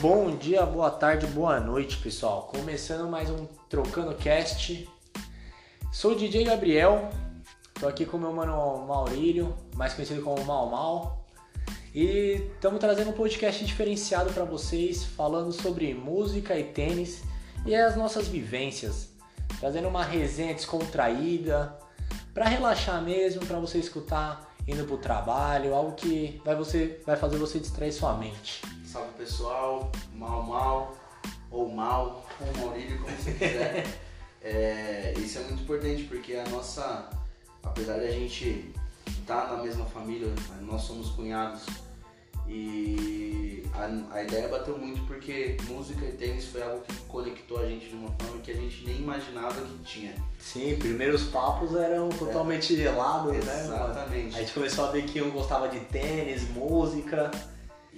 Bom dia, boa tarde, boa noite, pessoal. Começando mais um Trocando Cast. Sou o DJ Gabriel, tô aqui com o meu mano Maurílio, mais conhecido como Mal Mal. E estamos trazendo um podcast diferenciado para vocês, falando sobre música e tênis e as nossas vivências. Trazendo uma resenha descontraída, para relaxar mesmo, para você escutar indo pro trabalho, algo que vai, você, vai fazer você distrair sua mente. Salve pessoal, mal mal, ou mal, ou Maurílio, como você quiser. é, isso é muito importante porque a nossa, apesar de a gente estar tá na mesma família, nós somos cunhados e a, a ideia bateu muito porque música e tênis foi algo que conectou a gente de uma forma que a gente nem imaginava que tinha. Sim, primeiros papos eram totalmente é. gelados, né? Exatamente. A gente começou a ver que um gostava de tênis, música.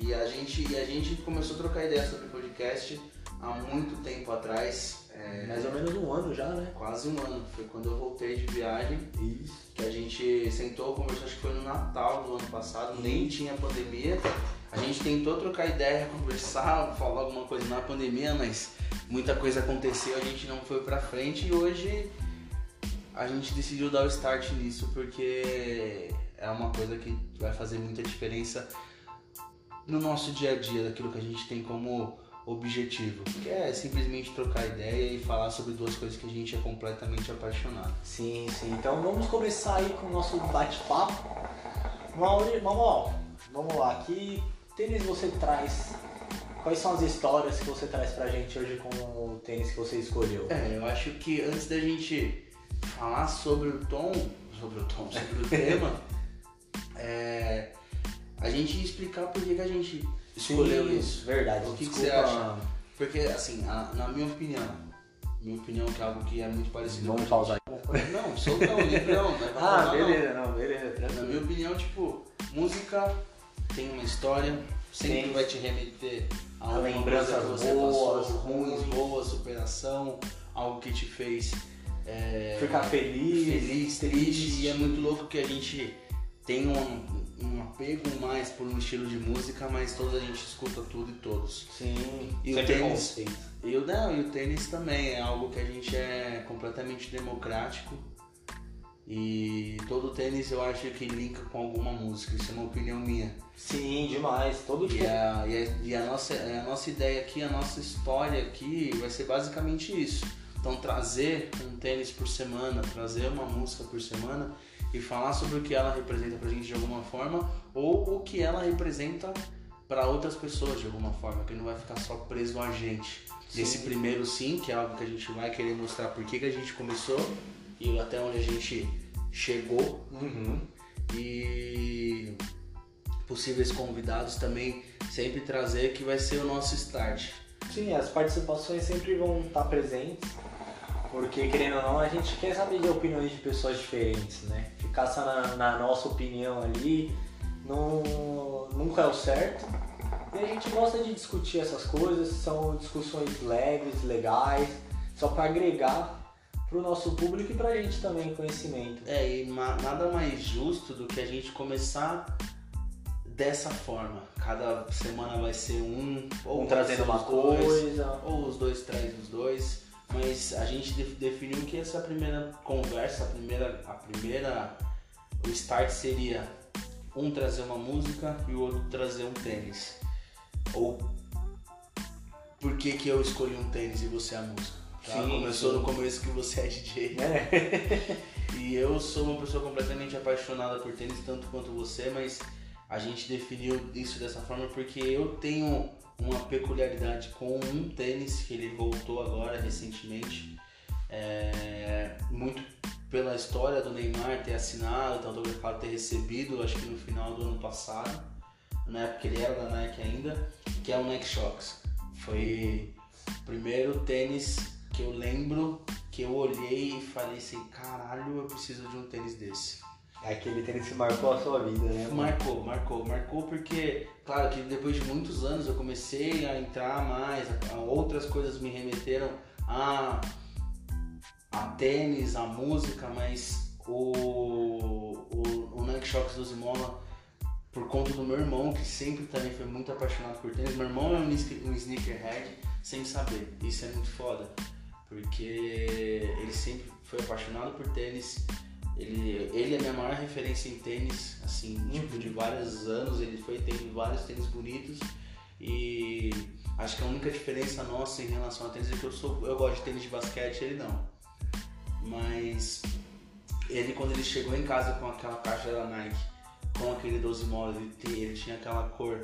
E a gente, e a gente começou a trocar ideias sobre podcast há muito tempo atrás. É, Mais ou menos um ano já, né? Quase um ano. Foi quando eu voltei de viagem. Isso. Que a gente sentou, conversou, acho que foi no Natal do ano passado, Isso. nem tinha pandemia. A gente tentou trocar ideia, conversar, falar alguma coisa na pandemia, mas muita coisa aconteceu, a gente não foi pra frente e hoje a gente decidiu dar o start nisso porque é uma coisa que vai fazer muita diferença no nosso dia a dia, daquilo que a gente tem como objetivo, que é simplesmente trocar ideia e falar sobre duas coisas que a gente é completamente apaixonado. Sim, sim. Então vamos começar aí com o nosso bate-papo. Mauri, vamos, vamos lá. Que tênis você traz? Quais são as histórias que você traz pra gente hoje com o tênis que você escolheu? É, eu acho que antes da gente falar sobre o tom, sobre o tom, sobre o tema, é, a gente explicar por que, que a gente escolheu isso. Verdade. O que, que, você acha? Porque, assim, a, na minha opinião, minha opinião que é algo que é muito parecido. Vamos pausar aí. Não, solta o livrão, né? Ah, beleza, não. não, beleza. Na minha opinião, tipo, música tem uma história, sempre vai te remeter a, a lembranças boas, passou, ruins, boas, superação, algo que te fez é, ficar feliz, feliz, triste. E é muito louco que a gente tem um, um apego mais por um estilo de música, mas toda a gente escuta tudo e todos. Sim. E o tênis, e o, não, e o tênis também é algo que a gente é completamente democrático. E todo tênis eu acho que linka com alguma música, isso é uma opinião minha. Sim, demais, todo dia. E a, e a, e a nossa, a nossa ideia aqui, a nossa história aqui vai ser basicamente isso. Então trazer um tênis por semana, trazer uma música por semana e falar sobre o que ela representa pra gente de alguma forma ou o que ela representa para outras pessoas de alguma forma, que não vai ficar só preso a gente. Sim. Nesse primeiro sim, que é algo que a gente vai querer mostrar por que, que a gente começou e até onde a gente chegou. Uhum. E possíveis convidados também sempre trazer que vai ser o nosso start. Sim, as participações sempre vão estar presentes, porque querendo ou não, a gente quer saber de opiniões de pessoas diferentes, né? Ficar só na, na nossa opinião ali não, nunca é o certo. E a gente gosta de discutir essas coisas, são discussões leves, legais, só para agregar pro nosso público e pra gente também conhecimento. É, e nada mais justo do que a gente começar dessa forma. Cada semana vai ser um, ou um trazendo uma dois, coisa, ou os dois trazem os dois. Mas a gente definiu que essa primeira conversa, a primeira, a primeira, o start seria um trazer uma música e o outro trazer um tênis. Ou por que, que eu escolhi um tênis e você a música? Tá? Sim, Começou sim. no começo que você é DJ. É. e eu sou uma pessoa completamente apaixonada por tênis, tanto quanto você, mas a gente definiu isso dessa forma porque eu tenho uma peculiaridade com um tênis que ele voltou agora recentemente. É, muito pela história do Neymar ter assinado, tanto o ter recebido, acho que no final do ano passado, na época ele era da Nike ainda, que é o Nike Shox. Foi o primeiro tênis que eu lembro que eu olhei e falei assim, caralho, eu preciso de um tênis desse. É aquele tênis que marcou a sua vida, né? Marcou, marcou, marcou porque, claro que depois de muitos anos eu comecei a entrar mais, outras coisas me remeteram a, a tênis, a música, mas o, o, o Nike Shox do Zimola por conta do meu irmão, que sempre também foi muito apaixonado por tênis. Meu irmão é um, um sneakerhead sem saber. Isso é muito foda. Porque ele sempre foi apaixonado por tênis. Ele, ele é a minha maior referência em tênis, assim, uhum. tipo, de vários anos. Ele foi tendo vários tênis bonitos. E acho que a única diferença nossa em relação a tênis é que eu sou eu gosto de tênis de basquete ele não. Mas ele quando ele chegou em casa com aquela caixa da Nike com aquele 12 molas, ele, ele tinha aquela cor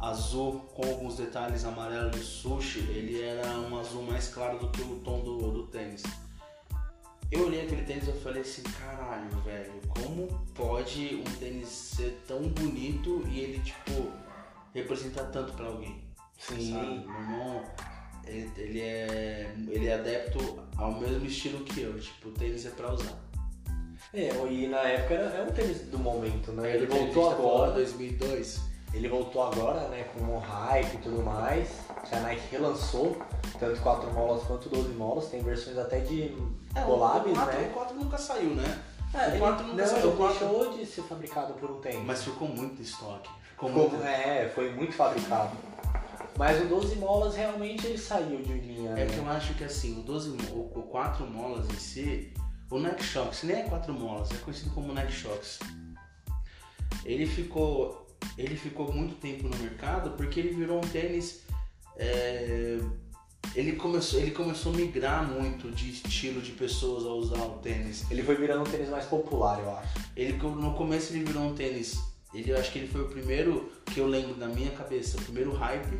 azul com alguns detalhes amarelo de sushi, ele era um azul mais claro do que o tom do, do tênis. Eu olhei aquele tênis e falei assim, caralho, velho, como pode um tênis ser tão bonito e ele, tipo, representar tanto para alguém? Sim. Sabe? Meu irmão, ele, ele, é, ele é adepto ao mesmo estilo que eu, tipo, o tênis é pra usar. É, e na época era, era um tênis do momento, né? Ele, ele voltou agora. 2002. Ele voltou agora, né, com o hype e tudo mais. Que a Nike relançou, tanto 4 molas quanto 12 molas. Tem versões até de é, collabs, o 4, né? O 4 nunca saiu, né? É, o 4 nunca não, saiu. O 4 deixou de ser fabricado por um tempo. Mas ficou muito estoque. Ficou, ficou muito... É, foi muito fabricado. Mas o 12 molas realmente ele saiu de linha. É né? que eu acho que assim, o 12 o, o 4 molas em si o Nike Shox nem é quatro molas, é conhecido como Nike Shox. Ele ficou, ele ficou muito tempo no mercado porque ele virou um tênis. É, ele começou, ele começou a migrar muito de estilo de pessoas a usar o tênis. Ele foi virando um tênis mais popular, eu acho. Ele no começo ele virou um tênis. Ele, eu acho que ele foi o primeiro que eu lembro da minha cabeça, o primeiro hype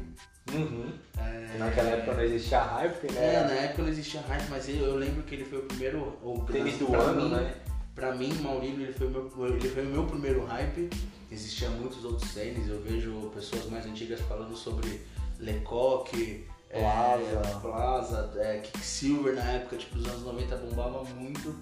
Uhum. É... Naquela época não existia hype, né? É, na época não existia hype, mas eu, eu lembro que ele foi o primeiro. O Tênis do ano, mim, né? Pra mim, Maurílio, ele foi, meu, ele foi o meu primeiro hype. Existiam muitos outros tênis, eu vejo pessoas mais antigas falando sobre Lecoq, é, Plaza, é, Plaza é, Kicksilver na época, tipo, dos anos 90 bombava muito.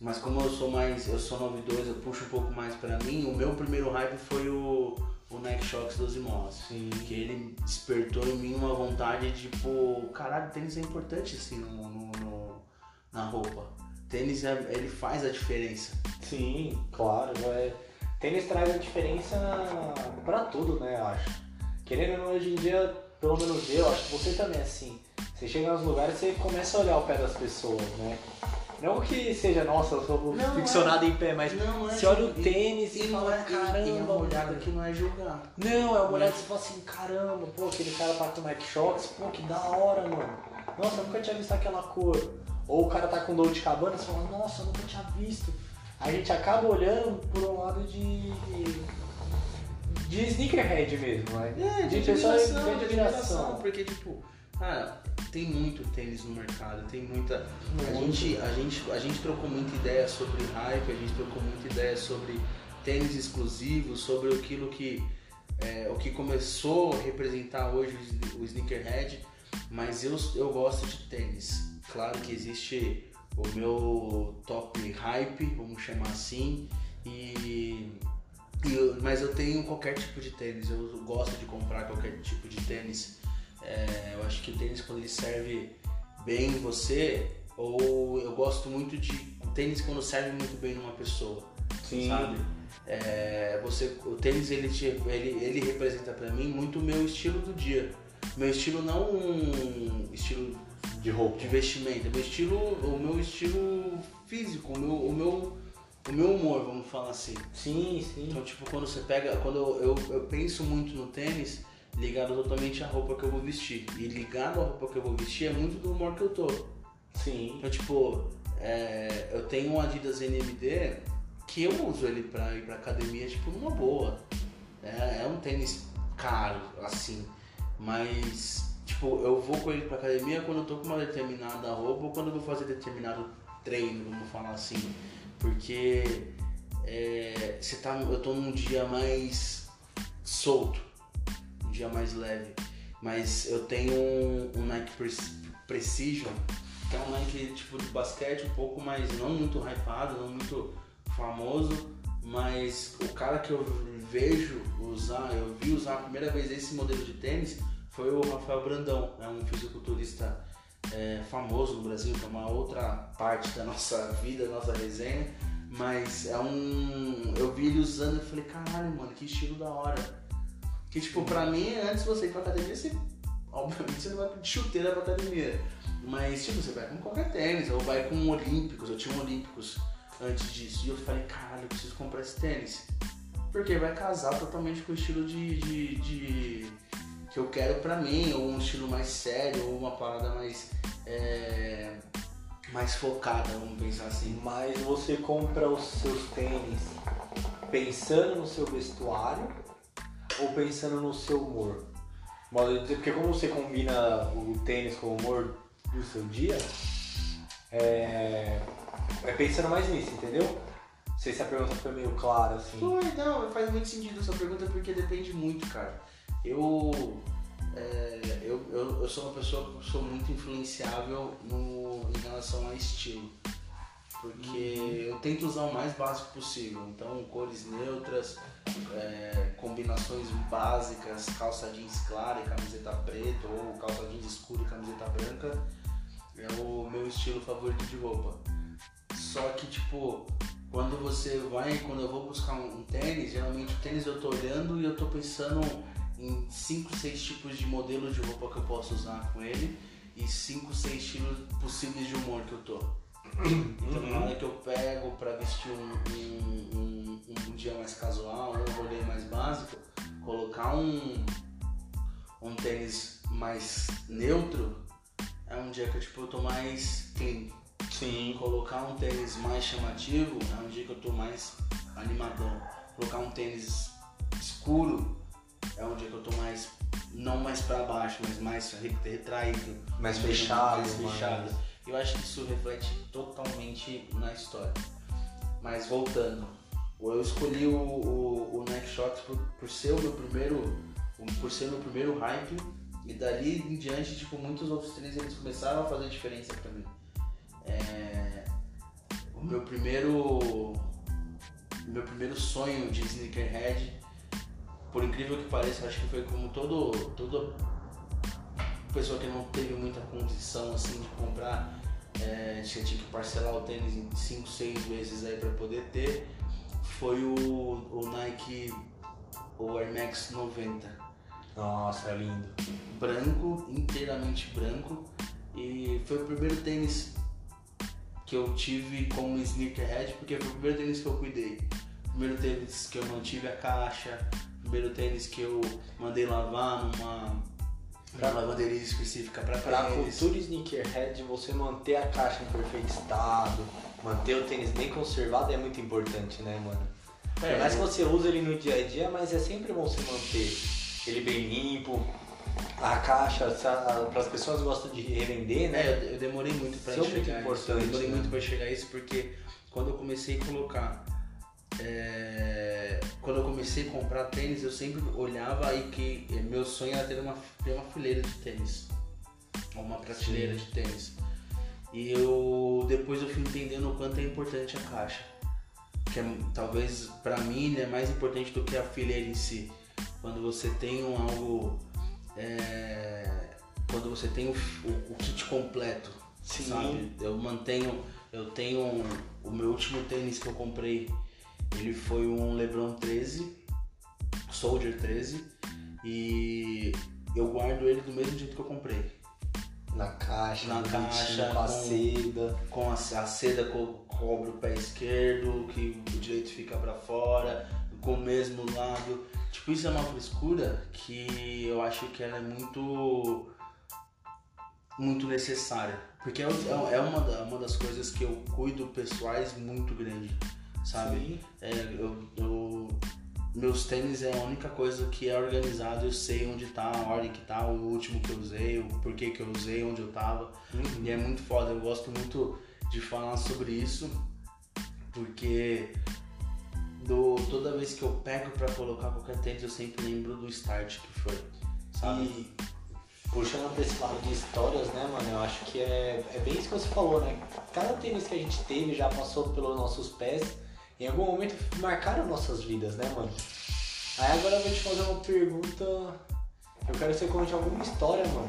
Mas como eu sou mais, eu sou 92, eu puxo um pouco mais pra mim, o meu primeiro hype foi o o Nike Shox 12 molas. Sim. Que ele despertou em mim uma vontade de, tipo, caralho, tênis é importante assim no, no, no na roupa. Tênis é, ele faz a diferença. Sim, claro. É, tênis traz a diferença para tudo, né, eu acho. Querendo ou não, hoje em dia, pelo menos eu, acho que você também é assim. Você chega nos lugares e você começa a olhar o pé das pessoas, né? Não que seja, nossa, eu sou não ficcionado é. em pé, mas não, é você olha o tênis e, e fala, é, caramba. E é uma olhada que não é julgar. Não, é uma olhada que você fala assim, caramba, pô, aquele cara tá com Nike Shox, pô, que da hora, mano. Nossa, eu nunca tinha visto aquela cor. Ou o cara tá com Dolce Cabana, você fala, nossa, eu nunca tinha visto. A gente acaba olhando por um lado de. de sneakerhead mesmo, né? É, de, de admiração, de admiração. Porque, tipo, cara, tem muito tênis no mercado, tem muita. A gente, a, gente, a gente trocou muita ideia sobre hype, a gente trocou muita ideia sobre tênis exclusivos, sobre aquilo que. É, o que começou a representar hoje o sneakerhead, mas eu, eu gosto de tênis. Claro que existe o meu top hype, vamos chamar assim, e, e mas eu tenho qualquer tipo de tênis, eu gosto de comprar qualquer tipo de tênis. É, eu acho que o tênis quando ele serve bem em você, ou eu gosto muito de tênis quando serve muito bem numa pessoa, Sim. sabe? É, você, o tênis ele, ele, ele representa para mim muito o meu estilo do dia. Meu estilo não um estilo de roupa, de vestimento, meu estilo, o meu estilo físico, o meu, o meu, o meu humor, vamos falar assim. Sim, sim. Então tipo quando você pega, quando eu, eu, eu penso muito no tênis, ligado totalmente à roupa que eu vou vestir. E ligado à roupa que eu vou vestir é muito do humor que eu tô. Sim. Então, tipo, é, eu tenho um Adidas NMD que eu uso ele pra ir pra academia, tipo, numa boa. É, é um tênis caro, assim. Mas, tipo, eu vou com ele pra academia quando eu tô com uma determinada roupa ou quando eu vou fazer determinado treino, vamos falar assim. Porque é, você tá, eu tô num dia mais solto dia mais leve. Mas eu tenho um, um Nike Precision, que é um Nike tipo de basquete um pouco mais, não muito hypado, não muito famoso, mas o cara que eu vejo usar, eu vi usar a primeira vez esse modelo de tênis foi o Rafael Brandão, é um fisiculturista é, famoso no Brasil, que é uma outra parte da nossa vida, da nossa resenha. Mas é um. Eu vi ele usando e falei, caralho, mano, que estilo da hora. Que tipo, pra mim, antes você ir pra academia, você. Obviamente você não vai de chuteira pra academia. Mas tipo, você vai com qualquer tênis, ou vai com olímpicos, eu tinha um olímpicos antes disso. E eu falei, caralho, eu preciso comprar esse tênis. Porque vai casar totalmente com o estilo de, de, de que eu quero pra mim, ou um estilo mais sério, ou uma parada mais. É, mais focada, vamos pensar assim. Mas você compra os seus tênis pensando no seu vestuário ou pensando no seu humor? Modo de dizer, porque como você combina o tênis com o humor do seu dia, é, é pensando mais nisso, entendeu? Não sei se a pergunta foi meio clara, assim. Foi, não, faz muito sentido essa pergunta porque depende muito, cara. Eu, é, eu, eu, eu sou uma pessoa que sou muito influenciável no, em relação a estilo. Porque eu tento usar o mais básico possível. Então, cores neutras, é, combinações básicas, calça jeans clara e camiseta preta, ou calça jeans escura e camiseta branca, é o meu estilo favorito de roupa. Só que, tipo, quando você vai, quando eu vou buscar um, um tênis, geralmente o tênis eu tô olhando e eu tô pensando em 5, 6 tipos de modelos de roupa que eu posso usar com ele e 5, 6 estilos possíveis de humor que eu tô. Então na hora que eu pego pra vestir um, um, um, um dia mais casual, um rolê mais básico, colocar um, um tênis mais neutro é um dia que tipo, eu tô mais clean. Sim. Colocar um tênis mais chamativo é um dia que eu tô mais animadão. Colocar um tênis escuro é um dia que eu tô mais, não mais pra baixo, mas mais retraído. Mais fechado. Mais fechado. Eu acho que isso reflete totalmente na história. Mas voltando, eu escolhi o, o, o Neck Shots por, por ser o meu primeiro, por ser meu primeiro hype e dali em diante, tipo, muitos outros tênis eles começaram a fazer diferença pra mim. É, o meu primeiro, meu primeiro sonho de sneakerhead, por incrível que pareça, acho que foi como todo, toda pessoa que não teve muita condição assim de comprar é, tinha, que parcelar o tênis em 5, 6 vezes aí para poder ter, foi o, o Nike, o Air Max 90. Nossa, é lindo. Branco, inteiramente branco. E foi o primeiro tênis que eu tive como sneakerhead, porque foi o primeiro tênis que eu cuidei. Primeiro tênis que eu mantive a caixa, primeiro tênis que eu mandei lavar numa Pra lavanderia específica pra Pra tênis. cultura sneakerhead, você manter a caixa em perfeito estado, manter o tênis bem conservado é muito importante, né, mano? É, Por mais que você use ele no dia a dia, mas é sempre bom você manter ele bem limpo. A caixa, para as pessoas gostam de revender, né? É, eu, demorei muito Isso é enxergar muito isso. importante, Eu demorei né? muito pra enxergar isso porque quando eu comecei a colocar. É, quando eu comecei a comprar tênis, eu sempre olhava e que eh, meu sonho era ter uma, ter uma fileira de tênis. Ou uma prateleira de tênis. E eu depois eu fui entendendo o quanto é importante a caixa. Que é, talvez pra mim ele é mais importante do que a fileira em si. Quando você tem um algo. é, quando você tem o, o- o kit completo. Sim. Sabe? Eu mantenho. Eu tenho o meu último tênis que eu comprei. Ele foi um Lebron 13, Soldier 13. E eu guardo ele do mesmo jeito que eu comprei. Na caixa, Na caixa, com a seda. com a, a seda co cobre o pé esquerdo, que o direito fica pra fora, com o mesmo lado. Tipo, isso é uma frescura que eu acho que ela é muito muito necessária. Porque é, é é uma, uma das coisas que eu cuido pessoais muito grande, sabe? É, eu, eu- meus tênis é a única coisa que é organizado, eu sei onde tá, a ordem que tá, o último que eu usei, o porquê que eu usei, onde eu tava. Uhum. E é muito foda, eu gosto muito de falar sobre isso, porque do, toda vez que eu pego pra colocar qualquer tênis, eu sempre lembro do start que foi, sabe? E puxando pra esse lado de histórias, né, mano? Eu acho que é, é bem isso que você falou, né? Cada tênis que a gente teve já passou pelos nossos pés, em algum momento marcaram nossas vidas, né, mano? Aí agora eu vou te fazer uma pergunta. Eu quero que você conte alguma história, mano.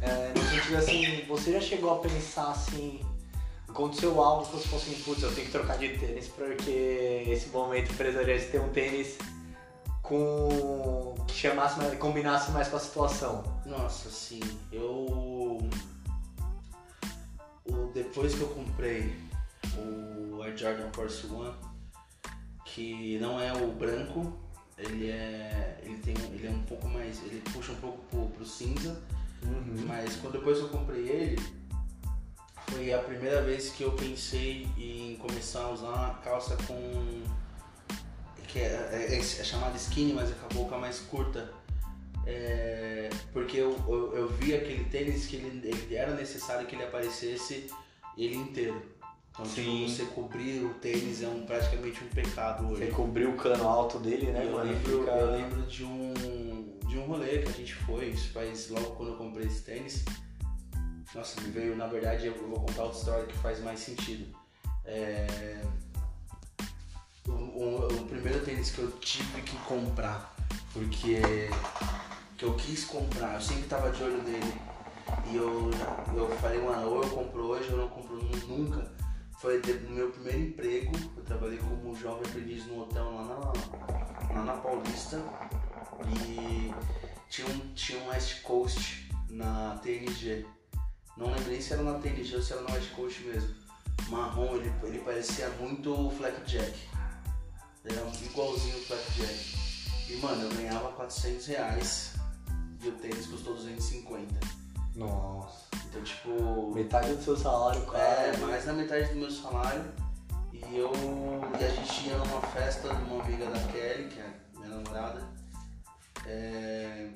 É, no sentido assim, você já chegou a pensar assim, aconteceu algo que você falou assim, putz, eu tenho que trocar de tênis porque esse momento precisaria de ter um tênis com. que chamasse mais, combinasse mais com a situação. Nossa, sim. Eu. O, depois que eu comprei o Air Jordan Force One, que não é o branco, ele é. ele tem ele é um pouco mais. ele puxa um pouco pro, pro cinza. Uhum. Mas quando depois eu comprei ele, foi a primeira vez que eu pensei em começar a usar calça com. que é, é, é chamada skinny, mas com a boca mais curta. É, porque eu, eu, eu, vi aquele tênis que ele, ele, era necessário que ele aparecesse ele inteiro. Então, tipo, você cobrir o tênis é um, praticamente um pecado hoje. Você cobrir o cano alto dele, né? Eu, lembro, fica... eu lembro de um, de um rolê que a gente foi, isso faz logo quando eu comprei esse tênis. Nossa, me veio, na verdade, eu vou contar outra história que faz mais sentido. É... O, o, o, primeiro tênis que eu tive que comprar, porque que eu quis comprar, eu sempre tava de olho nele. E eu, eu falei, mano, ou eu compro hoje ou eu não compro nunca. Foi no meu primeiro emprego, eu trabalhei como jovem aprendiz no hotel lá na, lá na Paulista. E tinha um, tinha um West Coast na TNG não lembro nem se era na TNG ou se era na West Coast mesmo. Marrom, ele, ele parecia muito o Jack. Ele era igualzinho o Jack. E mano, eu ganhava 400 reais e o tênis custou 250. Nossa. Então, tipo. Metade do seu salário, cara. É, mais da metade do meu salário. E eu. E a gente ia numa festa de uma amiga da Kelly, que é minha namorada. É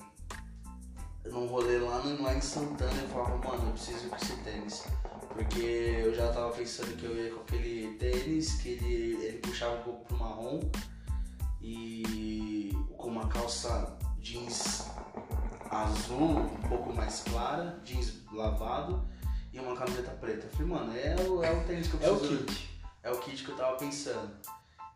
num rolê lá, no, lá em Santana, eu falava, mano, eu preciso ir com esse tênis. Porque eu já tava pensando que eu ia com aquele tênis, que ele, ele puxava um pouco pro marrom e com uma calça jeans azul, um pouco mais clara, jeans lavado e uma camiseta preta. Eu falei, mano, é o, é o tênis que eu preciso. É o kit. É o kit que eu tava pensando.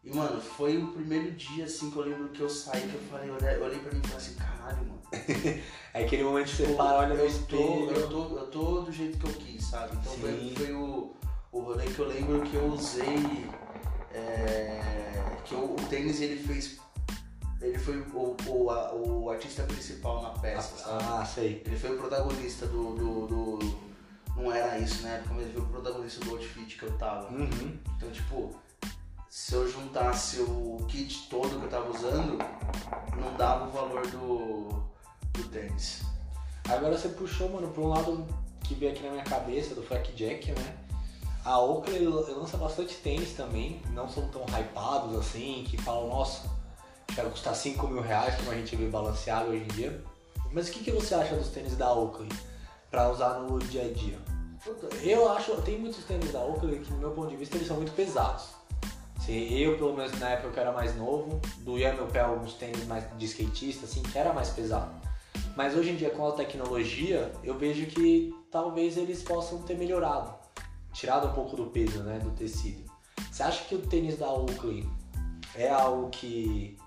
E, mano, foi o primeiro dia, assim, que eu lembro que eu saí, que eu falei, eu olhei, eu olhei pra mim e falei assim, caralho, mano. é aquele momento que você tipo, para, olha no espelho. Eu tô, eu tô do jeito que eu quis, sabe? Então foi, foi, o, o rolê que eu lembro que eu usei, é, que o, o tênis ele fez ele foi o, o, a, o artista principal na peça, ah, sabe? Ah, sei. Ele foi o protagonista do, do, do, Não era isso na época, mas ele foi o protagonista do outfit que eu tava. Uhum. Então, tipo, se eu juntasse o kit todo que eu tava usando, não dava o valor do, do tênis. Agora você puxou, mano, pra um lado que veio aqui na minha cabeça, do Jack, né? A Oakley lança bastante tênis também, não são tão hypados assim, que falam, nossa, quero custar 5 mil reais, como a gente vê balanceado hoje em dia. Mas o que, que você acha dos tênis da Oakley para usar no dia a dia? Eu acho, tem muitos tênis da Oakley que, no meu ponto de vista, eles são muito pesados. Eu, pelo menos na época que era mais novo, doía meu pé alguns tênis mais de skatista, assim, que era mais pesado. Mas hoje em dia, com a tecnologia, eu vejo que talvez eles possam ter melhorado, tirado um pouco do peso, né, do tecido. Você acha que o tênis da Oakley é algo que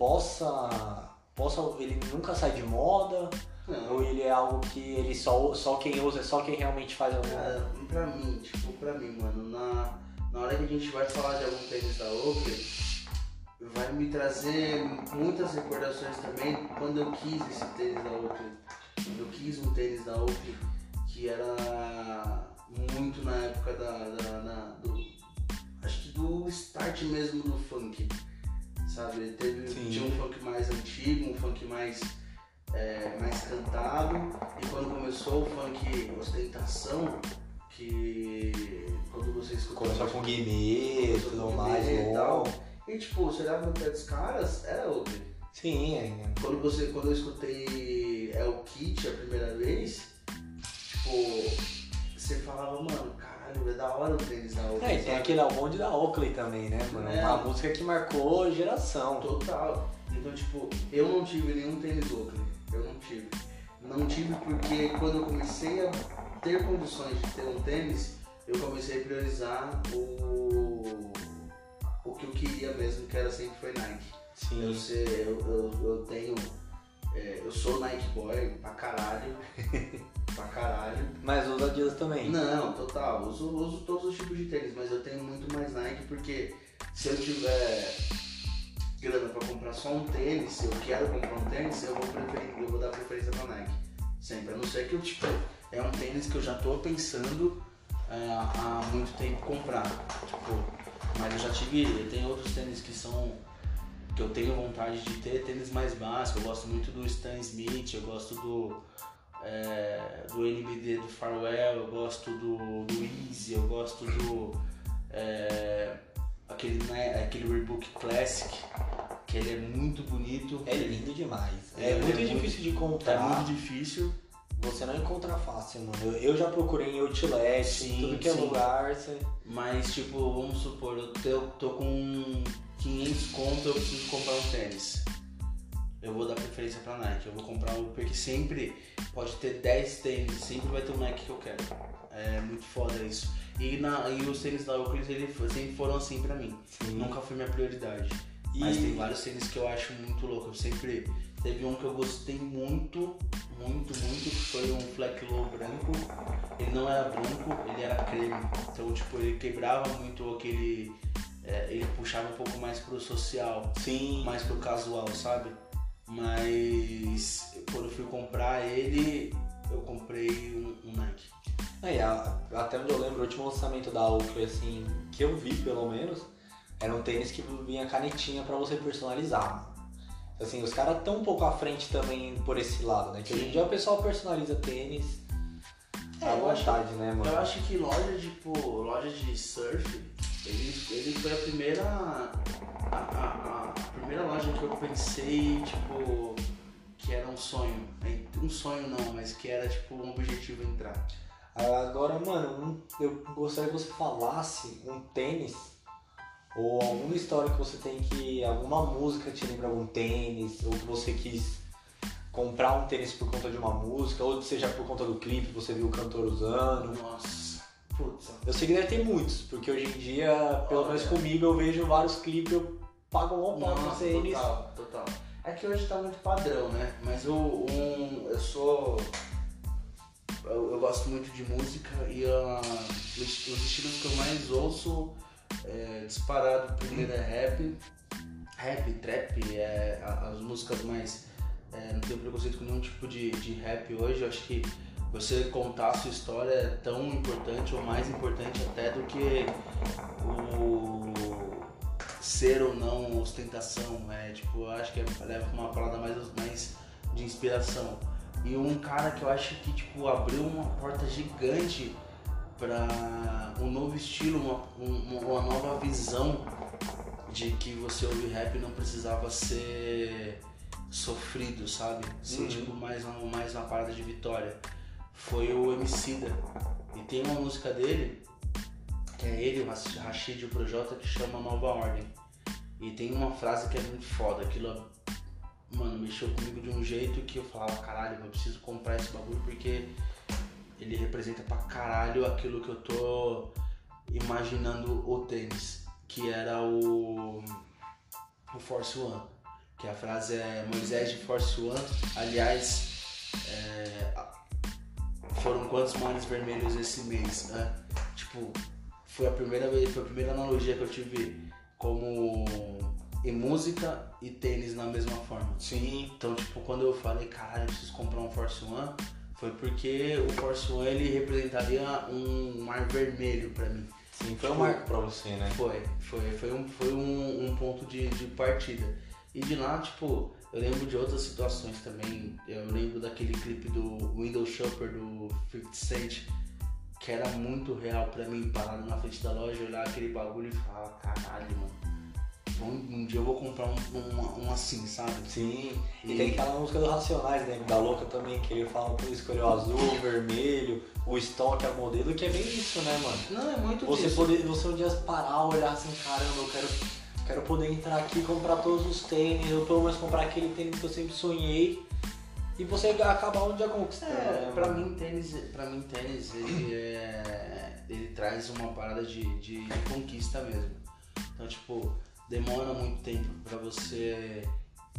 possa, possa ele nunca sai de moda? Não. Ou ele é algo que ele só, só quem usa, é só quem realmente faz alguma Cara, pra mim, tipo, pra mim, mano, na na hora que a gente vai falar de algum tênis da Oakley, vai me trazer muitas recordações também quando eu quis esse tênis da Oakley. Eu quis um tênis da Oakley que era muito na época da, da, da do, acho que do start mesmo do funk, sabe? Ele teve, tinha um funk mais antigo, um funk mais é, mais cantado e quando começou o funk ostentação que quando você escuta. Começou com Guimê e tudo mais, e tal. E tipo, você olhava no pé dos caras, era outro. Sim, é. Né? Quando, você, quando eu escutei El Kit a primeira vez, tipo, você falava, mano, caralho, é da hora o tênis da Oakley. É, e tem aquele album da Oakley também, né, mano? É. Uma música que marcou geração. Total. Então, tipo, eu não tive nenhum tênis Oakley. Eu não tive. Não tive porque quando eu comecei a ter condições de ter um tênis, eu comecei a priorizar o, o que eu queria mesmo, que era sempre foi Nike. Sim. Eu, sei, eu, eu, eu tenho. É, eu sou Nike Boy pra caralho. pra caralho. Mas usa Adidas também? Não, total. Uso, uso todos os tipos de tênis, mas eu tenho muito mais Nike porque se eu tiver grana pra comprar só um tênis, se eu quero comprar um tênis, eu vou, preferir, eu vou dar preferência pra Nike. Sempre. A não ser que eu, tipo, é um tênis que eu já tô pensando é, há muito tempo comprar. Tipo, mas eu já tive. Eu tenho outros tênis que são. que eu tenho vontade de ter, tênis mais básicos. Eu gosto muito do Stan Smith, eu gosto do. É, do NBD do Farwell, eu gosto do, do Easy, eu gosto do. É, aquele, né, aquele Reebok Classic, que ele é muito bonito. É lindo demais. É, É, muito é difícil de É encontrar. muito difícil. Você não encontra fácil, mano. Eu, eu já procurei em outlet, Sim, em tudo que é sim. lugar. Você... Mas, tipo, vamos supor, eu tô, tô com 500 conto, eu preciso comprar um tênis. Eu vou dar preferência pra Nike. Eu vou comprar um, porque sempre pode ter 10 tênis, sempre vai ter um Nike que eu quero. É muito foda isso. E, na, e os tênis da Oakley eles sempre foram assim pra mim. Nunca foi minha prioridade. Mas E- tem vários tênis que eu acho muito louco. Eu sempre. Teve um que eu gostei muito, muito, muito, que foi um Fleck Low branco. Ele não era branco, ele era creme. Então, tipo, ele quebrava muito aquele. é, ele puxava um pouco mais pro social, Sim. mais pro casual, sabe? Mas quando eu fui comprar ele, eu comprei um, um Nike. A- até onde eu lembro, o último lançamento da Oakley, assim, que eu vi pelo menos, era um tênis que vinha canetinha pra você personalizar. Assim, os caras estão um pouco à frente também por esse lado, né? Que hoje em dia o pessoal personaliza tênis É, à eu acho- vontade, né, mano? Eu acho que loja, tipo, loja de surf, ele, ele foi a primeira. A, a- a primeira loja que eu pensei, tipo, que era um sonho. Um sonho não, mas que era tipo um objetivo entrar. Agora, mano, eu gostaria que você falasse um tênis ou alguma história que você tem que. alguma música te lembra algum tênis, ou que você quis comprar um tênis por conta de uma música, ou seja por conta do clipe, você viu o cantor usando. Nossa, putz. Eu sei que deve ter muitos, porque hoje em dia, pelo menos comigo, eu vejo vários clipes, eu pago um pau pra Nossa, tênis. total, total. É que hoje tá muito padrão, né? Mas eu, um, eu sou. Eu, eu gosto muito de música e ah, os, os estilos que eu mais ouço, é, disparado, primeiro é rap, rap, trap, é, as músicas mais. é, não tenho preconceito com nenhum tipo de, de rap hoje, eu acho que você contar a sua história é tão importante ou mais importante até do que o ser ou não ostentação. É tipo, eu acho que é, leva pra uma parada mais, mais de inspiração. E um cara que eu acho que tipo, abriu uma porta gigante para um novo estilo, uma, um- uma nova visão de que você ouvir rap não precisava ser sofrido, sabe? Ser Uhum. tipo mais uma, mais uma parada de vitória. Foi o Emicida. E tem uma música dele, que é ele, o Rash- Rashid e o Projota, que chama Nova Ordem. E tem uma frase que é muito foda, aquilo, mano, mexeu comigo de um jeito que eu falava, caralho, eu preciso comprar esse bagulho porque ele representa pra caralho aquilo que eu tô imaginando o tênis, que era o, o Force One. Que a frase é Moisés de Force One, aliás, é, foram quantos mares vermelhos esse mês? né? Tipo, foi a primeira vez, foi a primeira analogia que eu tive como em música e tênis na mesma forma. Sim. Então, tipo, quando eu falei, caralho, eu preciso comprar um Force One, foi porque o Force One ele representaria um mar vermelho pra mim. Sim, foi um marco pra você, né? Foi, foi, foi um, foi um, um ponto de, de partida. E de lá, tipo, eu lembro de outras situações também. Eu lembro daquele clipe do Window Shopper do 50 Cent, que era muito real pra mim, parado na frente da loja, olhar aquele bagulho e falar, caralho, mano. Um, um dia eu vou comprar um, um, um assim, sabe? Sim. E E- tem aquela música do Racionais, né? Da Louca também, que ele fala que ele escolheu azul, vermelho, o estoque, a modelo, que é bem isso, né, mano? Não, é muito Você disso. poder, você um dia parar, olhar assim, caramba, eu quero, quero poder entrar aqui e comprar todos os tênis, ou pelo menos comprar aquele tênis que eu sempre sonhei. E você acabar um dia conquistando. É, né, pra mim tênis, pra mim tênis ele é, ele traz uma parada de, de, de conquista mesmo. Então tipo, demora muito tempo pra você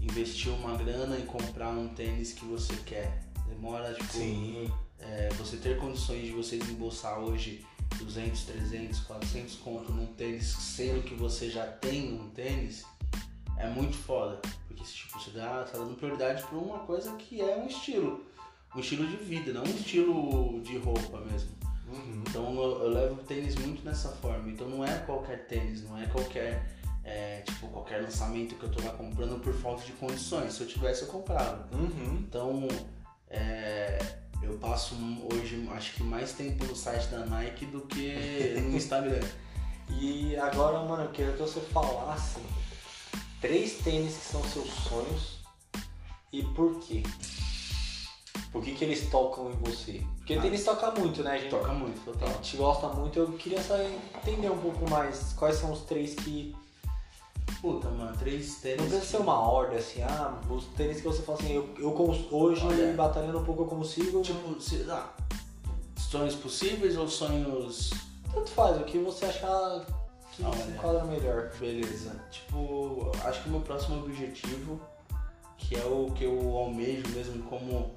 investir uma grana e comprar um tênis que você quer. Demora tipo, Sim. é, você ter condições de você desembolsar hoje 200, 300, 400 conto num tênis, sendo que você já tem um tênis, é muito foda. Porque tipo, você dá, tá dando prioridade pra uma coisa que é um estilo. Um estilo de vida, não um estilo de roupa mesmo. Uhum. Então eu, eu levo o tênis muito nessa forma. Então não é qualquer tênis, não é qualquer. é, tipo, qualquer lançamento que eu tô lá comprando por falta de condições. Se eu tivesse, eu comprava. Uhum. Então, é, eu passo hoje, acho que mais tempo no site da Nike do que no Instagram. E agora, mano, eu queria que você falasse três tênis que são seus sonhos e por quê? Por que, que eles tocam em você? Porque Ah. tênis toca muito, né? A gente, Toca muito, a total. gente gosta muito. Eu queria só entender um pouco mais quais são os três que. Puta, mano, três tênis. Não precisa ser uma ordem assim, ah, os tênis que você fala assim, eu, eu cons- hoje Olha. batalhando um pouco eu consigo. Tipo, se, ah, sonhos possíveis ou sonhos. Tanto faz, o que você achar que Ah, se enquadra melhor. Beleza. Tipo, acho que o meu próximo objetivo, que é o que eu almejo mesmo como.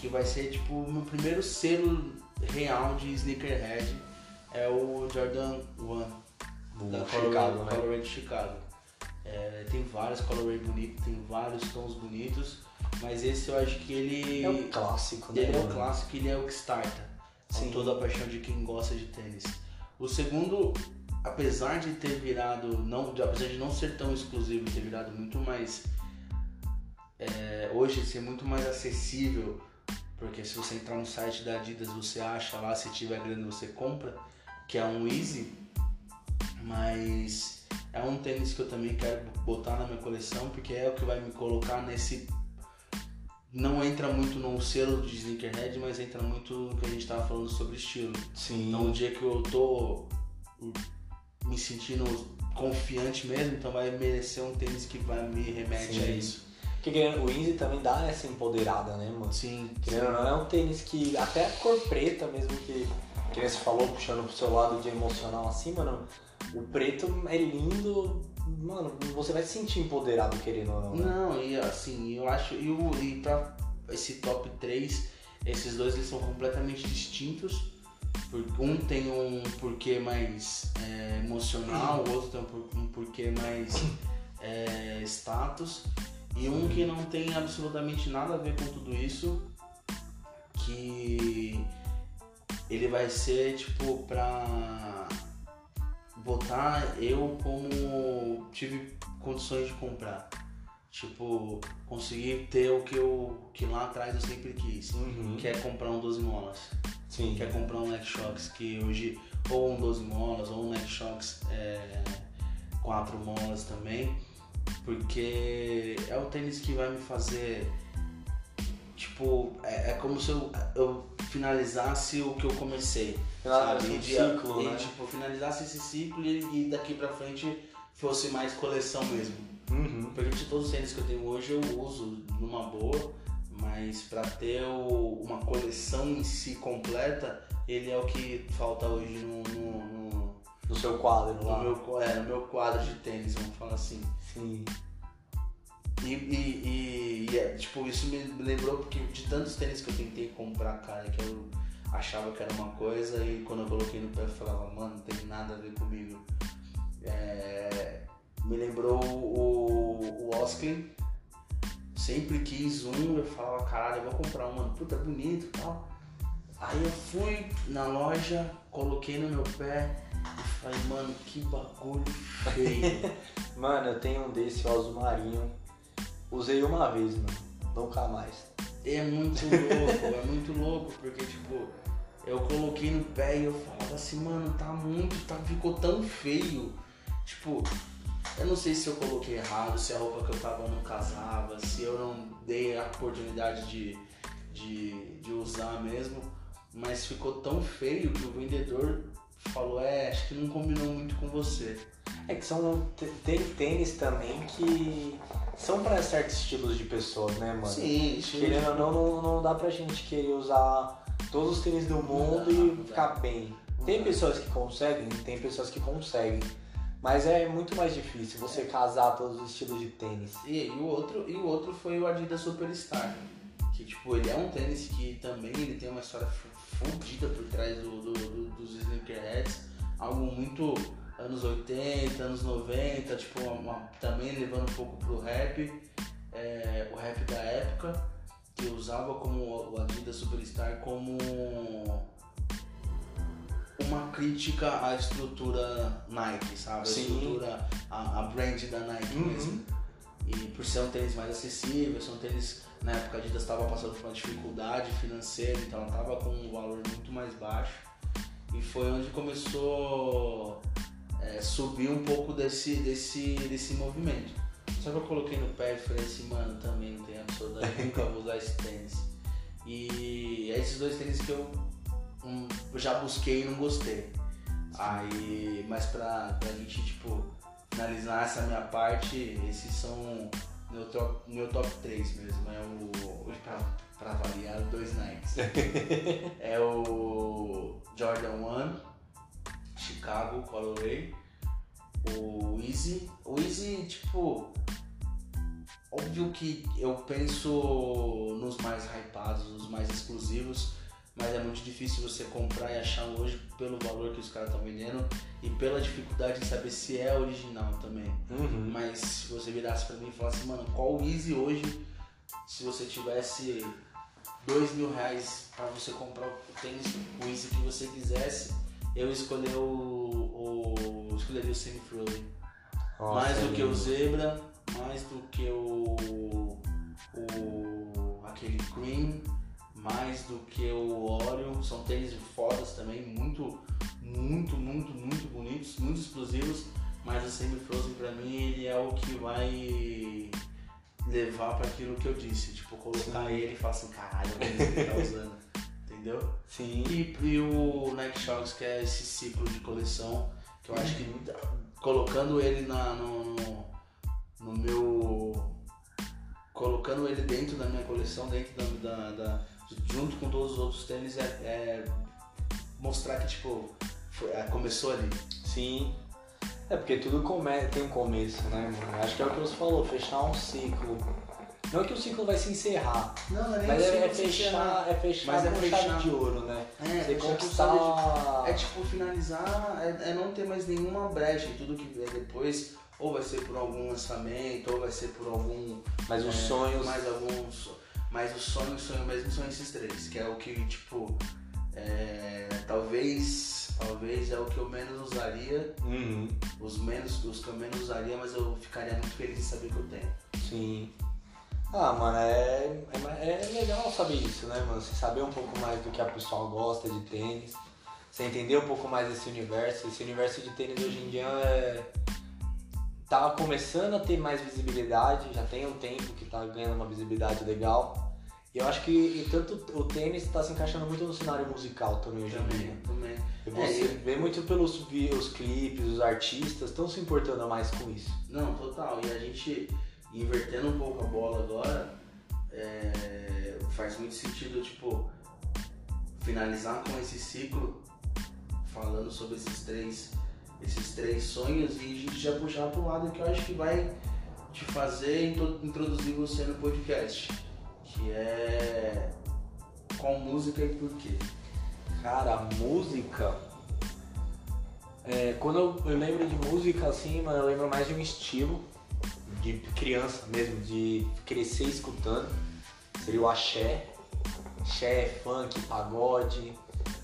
que vai ser tipo o meu primeiro selo real de sneakerhead, é o Jordan 1. da Chicago, Colorado, né? Colorado Chicago. É, tem vários Colorway bonitos, tem vários tons bonitos, mas esse eu acho que ele É um clássico, né? ele é o mano? clássico, ele é o que starta Sim. com toda a paixão de quem gosta de tênis. O segundo, apesar de ter virado, não, de- apesar de não ser tão exclusivo, ter virado muito mais é, hoje ser muito mais acessível, porque se você entrar no site da Adidas você acha lá, se tiver grana você compra, que é um Easy, mas é um tênis que eu também quero botar na minha coleção, porque é o que vai me colocar nesse não entra muito no selo de sneakerhead, mas entra muito no que a gente tava falando sobre estilo. Sim. Então, um dia que eu tô me sentindo confiante mesmo, então vai merecer um tênis que vai me remete a Sim. isso. Porque o Easy também dá essa empoderada, né, mano? Sim, Querendo ou não, é um tênis que até a cor preta mesmo que, que você falou, puxando pro seu lado de emocional assim, mano, o preto é lindo, mano, você vai se sentir empoderado querendo ou não. né? Não, e assim, eu acho. E, o, e pra esse top 3, esses dois eles são completamente distintos. Um tem um porquê mais é, emocional, o outro tem um porquê mais é, status. E um que não tem absolutamente nada a ver com tudo isso. Que ele vai ser tipo pra botar eu como tive condições de comprar. Tipo, conseguir ter o que eu que lá atrás eu sempre quis. Uhum. Que é comprar um 12 molas. Sim. Quer comprar um Neck Shocks que hoje, ou um 12 molas, ou um Neck Shocks é, 4 molas também. Porque é o tênis que vai me fazer. Tipo, é, é como se eu, eu finalizasse o que eu comecei. Sabe? um ciclo, e, né? tipo, finalizasse esse ciclo e, e daqui pra frente fosse mais coleção mesmo. Uhum. Porque de todos os tênis que eu tenho hoje eu uso numa boa, mas pra ter o- uma coleção em si completa, ele é o que falta hoje no, no, no- Do seu quadro no lá. meu, é, no meu quadro de tênis, vamos falar assim. Sim. E, e, e- e é, tipo, isso me lembrou porque de tantos tênis que eu tentei comprar, cara, que eu achava que era uma coisa e quando eu coloquei no pé eu falava, mano, não tem nada a ver comigo. É, me lembrou o, o Osklin. Sempre quis um, eu falava, caralho, eu vou comprar um, mano, puta, bonito e tal. Aí eu fui na loja, coloquei no meu pé e falei, mano, que bagulho feio. Mano, eu tenho um desse, o azul marinho. Usei uma vez, mano. Nunca mais. É muito louco, é muito louco, porque tipo, eu coloquei no pé e eu falava assim, mano, tá muito, tá, ficou tão feio. Tipo, eu não sei se eu coloquei errado, se a roupa que eu tava não casava, se eu não dei a oportunidade de, de, de usar mesmo, mas ficou tão feio que o vendedor falou, é, acho que não combinou muito com você. É que são. Tem tênis também que são pra certos estilos de pessoas, né, mano? Sim, Querendo ou não, não, não dá pra gente querer usar todos os tênis do mundo e ficar bem. Tem pessoas que conseguem, tem pessoas que conseguem. Mas é muito mais difícil você casar todos os estilos de tênis. E, e o outro, e o outro foi o Adidas Superstar, Que tipo, ele é um tênis que também ele tem uma história fodida por trás do, do, do, dos sneakerheads. Algo muito anos 80, anos 90, tipo, uma, uma, também levando um pouco pro rap. É, o rap da época, que usava como o Adidas Superstar como uma crítica à estrutura Nike, sabe? A Sim. estrutura, a, a brand da Nike Uhum. mesmo. E por ser um tênis mais acessível, ser um tênis, na época a Adidas estava passando por uma dificuldade financeira, então ela estava com um valor muito mais baixo. E foi onde começou a subir um pouco desse, desse, desse movimento. Só que eu coloquei no pé e falei assim, mano, também não tem absolutamente, nunca vou usar esse tênis. E é esses dois tênis que eu um, já busquei e não gostei. Aí, mas pra, pra gente, tipo, finalizar essa minha parte, esses são meu top, meu top 3 mesmo. É o. Pra, pra variar, dois Nikes. é o Jordan 1, Chicago, Colorway. O Easy. O Easy, tipo. Óbvio que eu penso nos mais hypados, nos mais exclusivos, mas é muito difícil você comprar e achar hoje pelo valor que os caras estão vendendo e pela dificuldade de saber se é original também. Uhum. Mas se você virasse pra mim e falasse, mano, qual Easy hoje, se você tivesse dois mil reais pra você comprar o tênis, o Easy que você quisesse, eu escolhi o, o escolheria o Semi Frozen. Nossa, mais do que o. Zebra, mais do que o, o aquele Cream, mais do que o Oreo. São tênis fodas também, muito, muito, muito, muito bonitos, muito exclusivos. Mas o Semi Frozen pra mim ele é o que vai levar para aquilo que eu disse, tipo colocar Sim. ele e falar assim, caralho, o que ele tá usando, entendeu? Sim. E, e o Nike Shox, que é esse ciclo de coleção, que eu acho que colocando ele na, no, no, no meu. colocando ele dentro da minha coleção, dentro da. da- da- junto com todos os outros tênis, é, é mostrar que, tipo, foi- é, começou ali. Sim. É porque tudo come... tem um começo, né, mano? Acho que é o que você falou, fechar um ciclo. Não é que o ciclo vai se encerrar, Não, não é mas é, é fechar, é fechar Mas é com fechar. de ouro, né? É, Você conquistar... É tipo finalizar, é, é não ter mais nenhuma brecha e tudo que vier depois, ou vai ser por algum lançamento, ou vai ser por algum. Mas os é, sonhos... Mais alguns. Mas o sonho, o sonho mesmo são esses três, que é o que, tipo. é, talvez. Talvez é o que eu menos usaria. Uhum. Os menos, os que eu menos usaria, mas eu ficaria muito feliz em saber que eu tenho. Sim. Ah, mano, é, é, é legal saber isso, né, mano? Você saber um pouco mais do que a pessoa gosta de tênis. Você entender um pouco mais desse universo. Esse universo de tênis hoje em dia é... tá começando a ter mais visibilidade, já tem um tempo que tá ganhando uma visibilidade legal. E eu acho que e tanto o tênis tá se encaixando muito no cenário musical também hoje em dia. Também. E você É, vê muito pelos os clipes, os artistas estão se importando mais com isso. Não, total. E a gente, invertendo um pouco a bola agora, é, faz muito sentido, tipo, finalizar com esse ciclo, falando sobre esses três, esses três sonhos e a gente já puxar pro lado que eu acho que vai te fazer intro- introduzir você no podcast. Que é qual música e por quê. Cara, música. é, quando eu, eu lembro de música assim, eu lembro mais de um estilo de criança mesmo, de crescer escutando. Seria o axé. Axé, funk, pagode.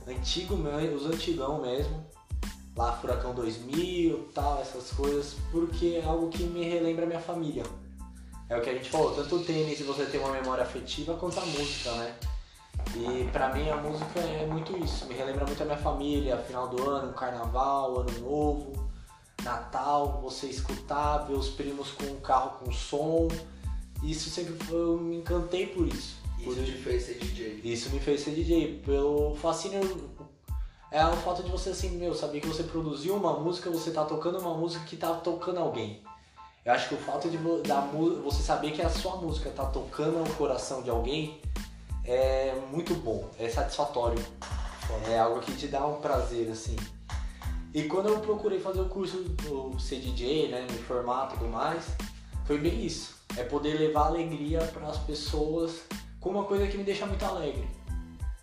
Antigo, os antigão mesmo. Lá Furacão 2000 tal, essas coisas. Porque é algo que me relembra a minha família. É o que a gente falou, tanto o tênis você tem uma memória afetiva quanto a música, né? E pra mim a música é muito isso, me relembra muito a minha família, final do ano, carnaval, ano novo, Natal, você escutar, ver os primos com o carro com som. Isso sempre foi, eu me encantei por isso. Por Isso te fez ser DJ. isso me fez ser DJ, pelo fascínio. É o fato de você assim, meu, saber que você produziu uma música, você tá tocando uma música que tá tocando alguém. Eu acho que o fato de da você saber que a sua música tá tocando o coração de alguém é muito bom, é satisfatório. É algo que te dá um prazer, assim. E quando eu procurei fazer o curso do ser DJ, né, me formar e tudo mais, foi bem isso. É poder levar alegria para as pessoas com uma coisa que me deixa muito alegre.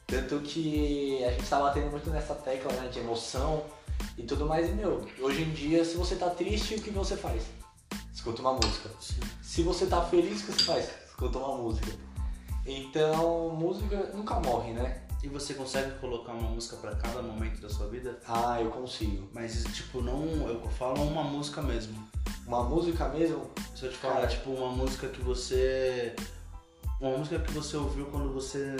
Tanto que a gente tá batendo muito nessa tecla né, de emoção e tudo mais. E, meu, hoje em dia, se você tá triste, o que você faz? Escuta uma música. Sim. Se você tá feliz, o que você faz? Escuta uma música. Então, música nunca morre, né? E você consegue colocar uma música pra cada momento da sua vida? Ah, eu consigo. Mas, tipo, não. Eu falo uma música mesmo. Uma música mesmo? Se eu te falar, Cara. tipo, uma música que você. Uma música que você ouviu quando você.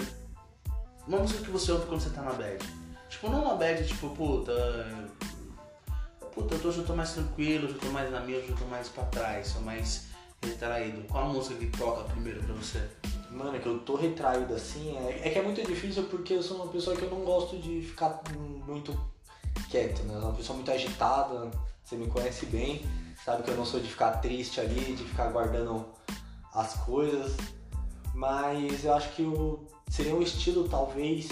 Uma música que você ouve quando você tá na bad. Tipo, não uma bad, tipo, puta. Puta, eu tô, eu tô mais tranquilo, eu tô mais na minha, eu tô mais pra trás, sou mais retraído. Qual a música que toca primeiro pra você? Mano, que eu tô retraído assim, é, é que é muito difícil porque eu sou uma pessoa que eu não gosto de ficar muito quieto, né? Eu sou uma pessoa muito agitada, você me conhece bem, sabe que eu não sou de ficar triste ali, de ficar guardando as coisas, mas eu acho que o, seria um estilo talvez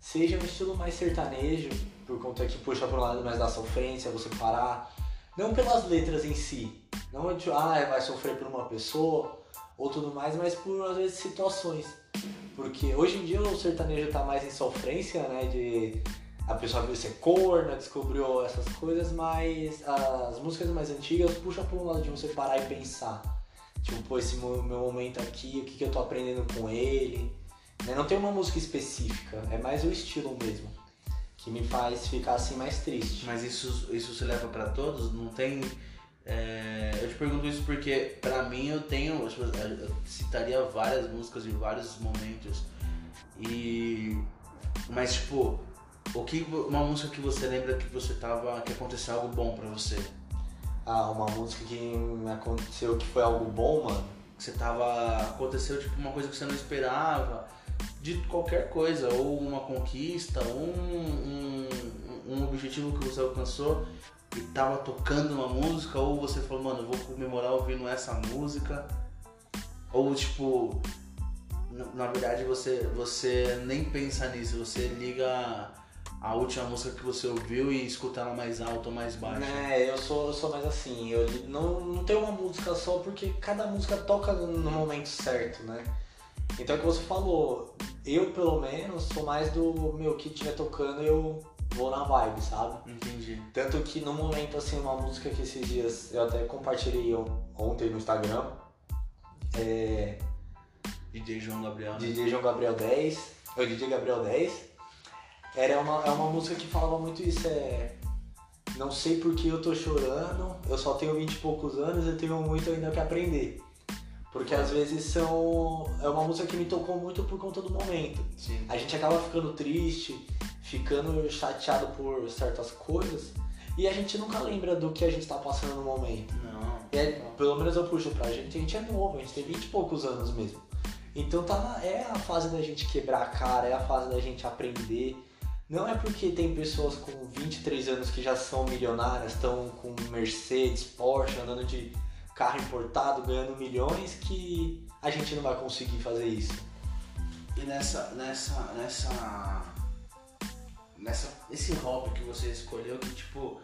seja um estilo mais sertanejo, por conta que puxa para um lado mais da sofrência, você parar, não pelas letras em si, não de ah, vai sofrer por uma pessoa ou tudo mais, mas por às vezes situações. Porque hoje em dia o sertanejo tá mais em sofrência, né? De a pessoa viu ser corna, descobriu essas coisas, mas as músicas mais antigas puxam por um lado de você parar e pensar. Tipo, pô, esse meu momento aqui, o que, que eu tô aprendendo com ele. Né? Não tem uma música específica, é mais o estilo mesmo. Que me faz ficar assim mais triste. Mas isso, isso se leva pra todos? Não tem. é, eu te pergunto isso porque, pra mim, eu tenho. tipo, Eu citaria várias músicas de vários momentos. E. Mas, tipo, o que, uma música que você lembra que você tava. que aconteceu algo bom pra você? Ah, uma música que aconteceu que foi algo bom, mano. Que você tava. aconteceu, tipo, uma coisa que você não esperava. De qualquer coisa, ou uma conquista, ou um, um, um objetivo que você alcançou e tava tocando uma música, ou você falou, mano, vou comemorar ouvindo essa música, ou tipo, na verdade você, você nem pensa nisso, você liga a última música que você ouviu e escuta ela mais alta ou mais baixa. Né, eu sou, eu sou mais assim, eu não, não tenho uma música só porque cada música toca no momento certo, né? Então é o que você falou, eu pelo menos sou mais do meu que estiver tocando eu vou na vibe, sabe? Entendi. Tanto que no momento assim, uma música que esses dias eu até compartilhei on- ontem no Instagram, é DJ João Gabriel. né? DJ João Gabriel 10, é o DJ Gabriel 10, era uma, é uma música que falava muito isso, é. Não sei por que eu tô chorando, eu só tenho 20 e poucos anos, eu tenho muito ainda que aprender. Porque às vezes são. É uma música que me tocou muito por conta do momento. Sim. A gente acaba ficando triste, ficando chateado por certas coisas, e a gente nunca lembra do que a gente tá passando no momento. Não. É, pelo menos eu puxo pra gente, a gente é novo, a gente tem 20 e poucos anos mesmo. Então tá é a fase da gente quebrar a cara, é a fase da gente aprender. Não é porque tem pessoas com 23 anos que já são milionárias, estão com Mercedes, Porsche, andando de carro importado, ganhando milhões, que a gente não vai conseguir fazer isso. E nessa, nessa, nessa, nessa, esse hobby que você escolheu, que tipo,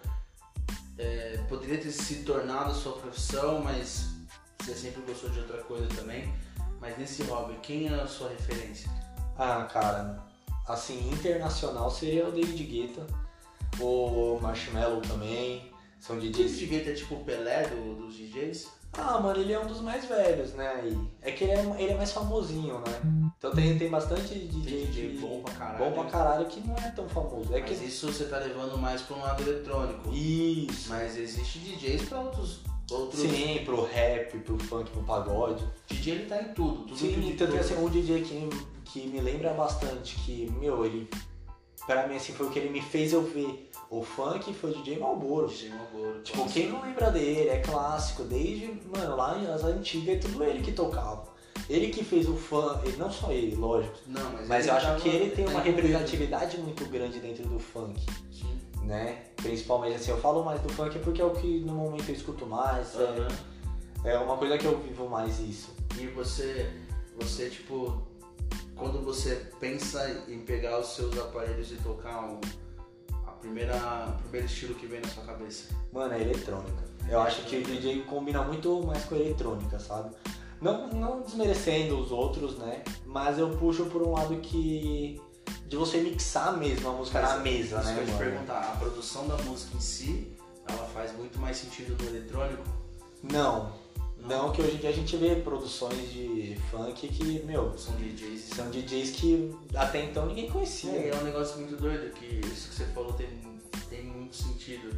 é, poderia ter se tornado sua profissão, mas você sempre gostou de outra coisa também. Mas nesse hobby, quem é a sua referência? Ah, cara, assim, internacional seria o David Guetta, o Marshmello também, são O DJs DJ é tipo o Pelé do, dos DJs? Ah, mano, ele é um dos mais velhos, né? E é que ele é, ele é mais famosinho, né? Então tem, tem bastante Tem DJ, DJ de- bom pra caralho. bom pra caralho que não é tão famoso. É Mas que isso você tá levando mais pra um lado eletrônico. Isso. Mas existe DJs pra outros. outros... Sim, pro rap, pro funk, pro pagode. DJ ele tá em tudo. tudo Sim, que tudo. assim, um DJ que, que me lembra bastante, que, meu, ele. Pra mim, assim, foi o que ele me fez eu ver. O funk foi o DJ Malboro. DJ Malboro. Tipo, quem não lembra dele, é clássico, desde, mano, lá nas antigas é tudo ele que tocava. Ele que fez o funk, ele- não só ele, lógico. Não, mas, Mas eu acho tava- que ele tem uma representatividade muito grande dentro do funk, Sim. né? Principalmente assim, eu falo mais do funk porque é o que no momento eu escuto mais, é, Aham. é uma coisa que eu vivo mais isso. E você, você tipo, quando você pensa em pegar os seus aparelhos e tocar um, a primeira, o primeiro estilo que vem na sua cabeça. Mano, é eletrônica. Eu acho que o DJ combina muito mais com a eletrônica, sabe? Não, não desmerecendo os outros, né? Mas eu puxo por um lado que. De você mixar mesmo a música na mesa, Isso né? que eu ia te perguntar, a produção da música em si, ela faz muito mais sentido no eletrônico? Não. Não, que hoje em dia a gente vê produções de funk que, meu, São DJs. são DJs que até então ninguém conhecia. É, é um negócio muito doido que isso que você falou tem, tem muito sentido.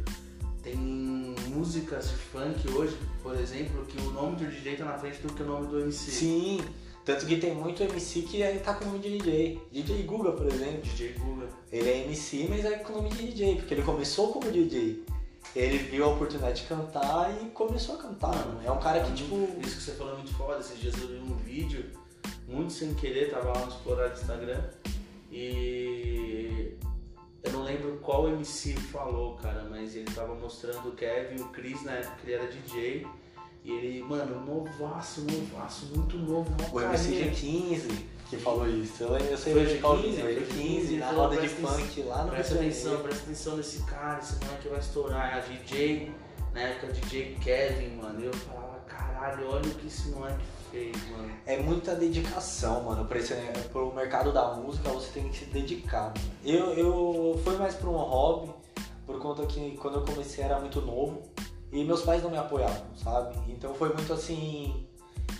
Tem músicas de funk hoje, por exemplo, que o nome do DJ tá na frente do que o nome do MC. Sim, tanto que tem muito MC que aí tá com o nome de DJ. DJ Guga, por exemplo. DJ Guga. Ele é MC, mas é com o nome de DJ, porque ele começou como DJ. Ele viu a oportunidade de cantar e começou a cantar. mano. É um cara que, tipo. Isso que você falou é muito foda. Esses dias eu vi um vídeo, muito sem querer, tava lá no explorar do Instagram. E eu não lembro qual MC falou, cara, mas ele tava mostrando o Kevin, o Chris na época que ele era DJ. E ele, mano, novaço, novaço, muito novo, O MC carinha. G15 que falou isso. Eu, eu sei Foi o o qual G15, vídeo, foi o foi o G15, G15, na roda de funk lá no Presta de atenção, presta atenção nesse cara, esse moleque vai estourar. A DJ, na época DJ Kevin, mano, eu falava, caralho, olha o que esse moleque fez, mano. É muita dedicação, mano. Pra esse, pro mercado da música você tem que se dedicar. Mano. Eu, eu fui mais pra um hobby, por conta que quando eu comecei era muito novo e meus pais não me apoiavam, sabe? Então foi muito assim.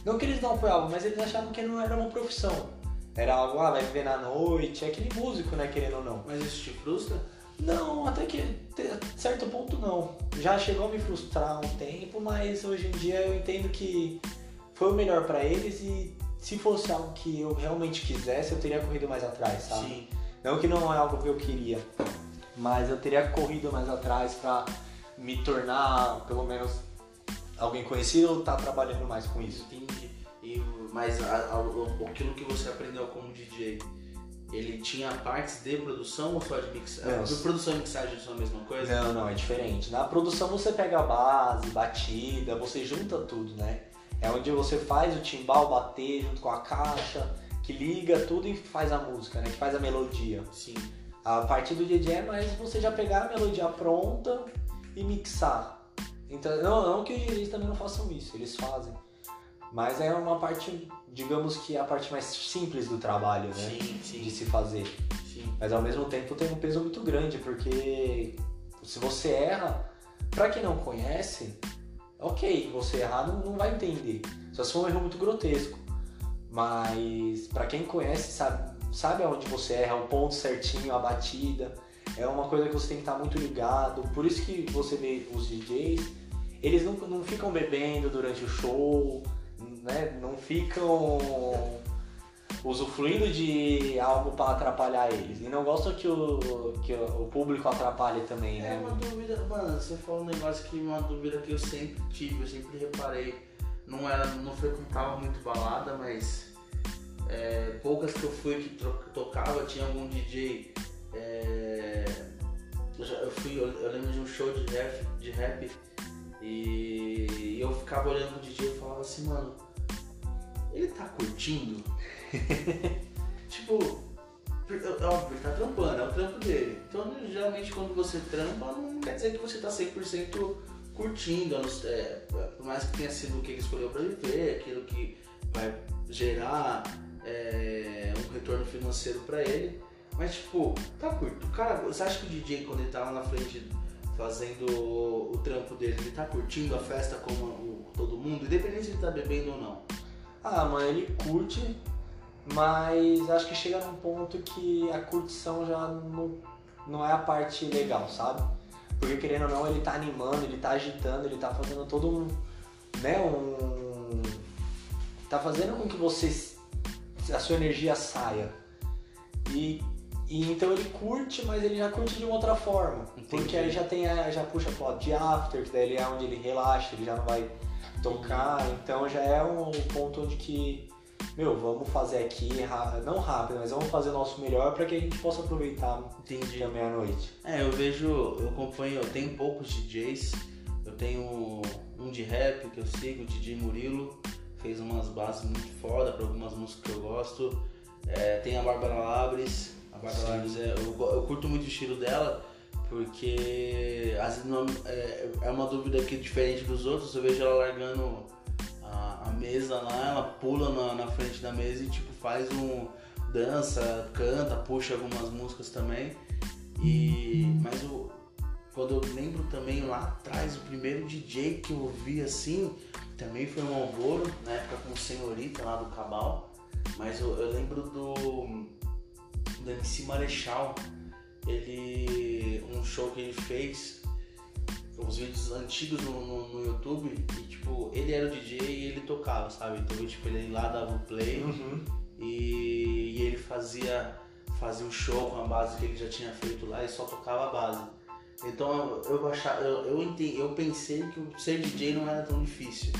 Não que eles não apoiavam, mas eles achavam que não era uma profissão. Era algo, ah, vai viver na noite, é aquele músico, né, querendo ou não. Mas isso te frustra? Não, até que te- certo ponto não. Já chegou a me frustrar um tempo, mas hoje em dia eu entendo que foi o melhor pra eles e se fosse algo que eu realmente quisesse, eu teria corrido mais atrás, sabe? Sim. Não que não é algo que eu queria, mas eu teria corrido mais atrás pra me tornar, pelo menos, alguém conhecido ou estar trabalhando mais com isso. Entendi. E, mas a- a- o- aquilo que você aprendeu como DJ, ele tinha partes de produção ou só de mixagem? Não. De produção e mixagem são a mesma coisa? Não, não, é diferente. Na produção você pega a base, batida, você junta tudo, né? É onde você faz o timbal bater junto com a caixa, que liga tudo e faz a música, né? Que faz a melodia. Sim. A parte do DJ é mais você já pegar a melodia pronta e mixar. Então, não, não que os DJs também não façam isso, eles fazem. Mas é uma parte, digamos que é a parte mais simples do trabalho, né? Sim, De sim, se fazer. sim. Mas ao mesmo tempo tem um peso muito grande, porque se você erra, pra quem não conhece, ok, você errar não, não vai entender. Só se for um erro muito grotesco. Mas pra quem conhece, sabe, sabe aonde você erra, o ponto certinho, a batida. É uma coisa que você tem que estar muito ligado. Por isso que você vê os DJs, eles não, não ficam bebendo durante o show, né? Não ficam usufruindo de algo para atrapalhar eles. E não gostam que o, que o público atrapalhe também, É né? uma dúvida, mano, você falou um negócio que uma dúvida que eu sempre tive, eu sempre reparei. Não era, não frequentava muito balada, mas é, poucas que eu fui que tocava, tinha algum DJ. é, eu, já- eu fui, eu, eu lembro de um show de rap, de rap e eu ficava olhando pro DJ e falava assim, mano, ele tá curtindo? tipo, é óbvio, ele tá trampando, é o trampo dele. Então, geralmente, quando você trampa, não quer dizer que você tá 100% curtindo. é, por mais que tenha sido o que ele escolheu pra viver, aquilo que vai gerar é, um retorno financeiro pra ele. Mas, tipo, tá curto. O cara, você acha que o DJ, quando ele tá lá na frente fazendo o, o trampo dele, ele tá curtindo a festa como o- todo mundo, independente se ele tá bebendo ou não? Ah, mano, ele curte, mas acho que chega num ponto que a curtição já não, não é a parte legal, sabe? Porque querendo ou não, ele tá animando, ele tá agitando, ele tá fazendo todo um. né, um. tá fazendo com que você. a sua energia saia. E, e então ele curte, mas ele já curte de uma outra forma. Entendi. Porque aí já tem a, já puxa pro lado de after, que daí ele é onde ele relaxa, ele já não vai tocar, então já é um ponto onde que, meu, vamos fazer aqui, não rápido, mas vamos fazer o nosso melhor para que a gente possa aproveitar Entendi. também à noite. É, eu vejo, eu acompanho, eu tenho poucos DJs, eu tenho um de rap que eu sigo, o DJ Murilo, fez umas bases muito foda para algumas músicas que eu gosto. É, tem a Bárbara Labres, a Bárbara. Labres é, eu, eu curto muito o estilo dela, porque às vezes não, é, é uma dúvida que diferente dos outros, eu vejo ela largando a, a mesa lá, ela pula na, na frente da mesa e tipo faz um. dança, canta, puxa algumas músicas também. E. Mas. Quando eu lembro também lá atrás, o primeiro DJ que eu vi assim, também foi um Alvoro, na época com o Senhorita lá do Cabal. Mas eu, eu lembro do. do MC Marechal. Ele. um show que ele fez os vídeos antigos no, no, no, YouTube e tipo, ele era o DJ e ele tocava, sabe? Então tipo, ele lá dava o play Uhum. e, e ele fazia, fazia um show com a base que ele já tinha feito lá e só tocava a base. Então eu, eu, achava, eu, eu, entendi, eu pensei que ser DJ não era tão difícil.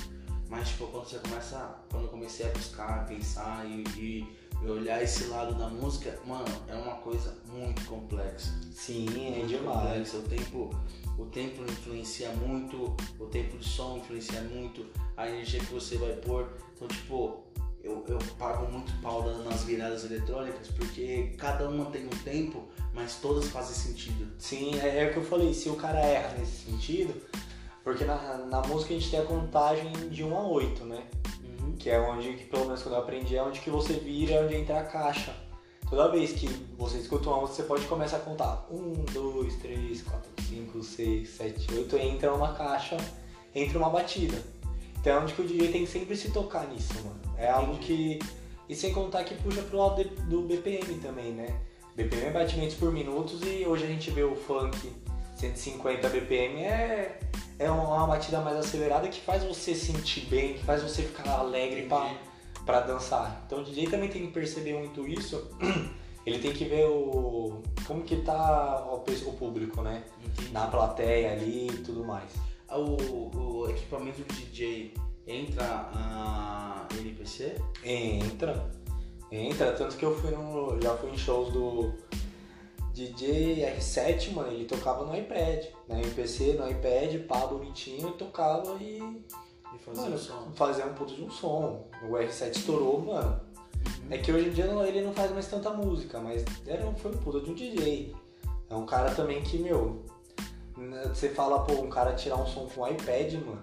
Mas tipo, quando você começa. Quando eu comecei a buscar, pensar e, e e olhar esse lado da música, mano, é uma coisa muito complexa. Sim, é Muito demais. complexa. O tempo, o tempo influencia muito, o tempo de som influencia muito, a energia que você vai pôr. Então, tipo, eu, eu pago muito pau na- nas viradas eletrônicas porque cada uma tem um tempo, mas todas fazem sentido. Sim, é, é o que eu falei, se o cara erra nesse sentido, porque na, na música a gente tem a contagem de 1 a 8, né? Que é onde, que pelo menos quando eu aprendi, é onde que você vira, é onde entra a caixa. Toda vez que você escuta uma música, você pode começar a contar. 1, 2, 3, 4, 5, 6, 7, 8, entra uma caixa, entra uma batida. Então é onde que o DJ tem que sempre se tocar nisso, mano. É algo que. E sem contar que puxa pro lado de- do BPM também, né? BPM é batimentos por minutos e hoje a gente vê o funk 150 BPM é, é uma batida mais acelerada que faz você sentir bem, que faz você ficar alegre pra dançar. Então o DJ também tem que perceber muito isso. Ele tem que ver o como que tá o, o público, né? Entendi. Na plateia ali e tudo mais. Ah, O, o equipamento do DJ entra a NPC? Entra, entra, tanto que eu fui no. Já fui em shows do DJ R7, mano, ele tocava no iPad, na MPC, no iPad, pá, bonitinho, tocava e E fazer Mano, o som. fazer um puto de um som. O R7 estourou, mano. É que hoje em dia ele não faz mais tanta música, mas era, um- foi um puta de um DJ. É um cara também que, meu, né, você fala, pô, um cara tirar um som com o iPad, mano.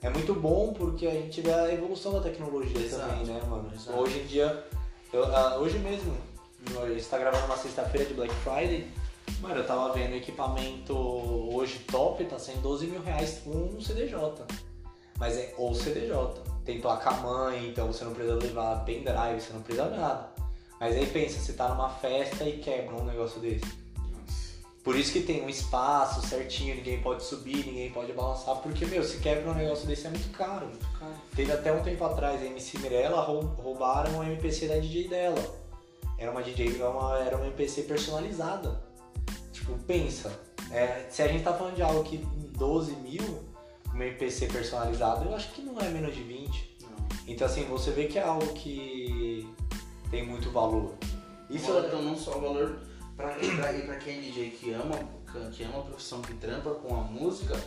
É muito bom porque a gente vê a evolução da tecnologia Exato, também, né, mano? exato. Hoje em dia, eu- ah, hoje mesmo, a gente tá gravando uma sexta-feira de Black Friday. Mano, eu tava vendo o equipamento hoje top, tá sendo 12 mil reais um CDJ. Mas é o CDJ. Tem placa-mãe, então você não precisa levar pendrive, você não precisa nada. Mas aí pensa, você tá numa festa e quebra um negócio desse. Por isso que tem um espaço certinho, ninguém pode subir, ninguém pode balançar, porque, meu, se quebra um negócio desse é muito caro. Cara, Teve até um tempo atrás a MC Mirella rou- roubaram o MPC da DJ dela. Era uma DJ, era uma, era uma MPC personalizada. Tipo, pensa, é, se a gente tá falando de algo que 12 mil, uma MPC personalizada, eu acho que não é menos de 20. não. Então assim, você vê que é algo que tem muito valor. Isso Isso então não só o valor pra quem é DJ que ama, que ama a profissão que trampa com a música,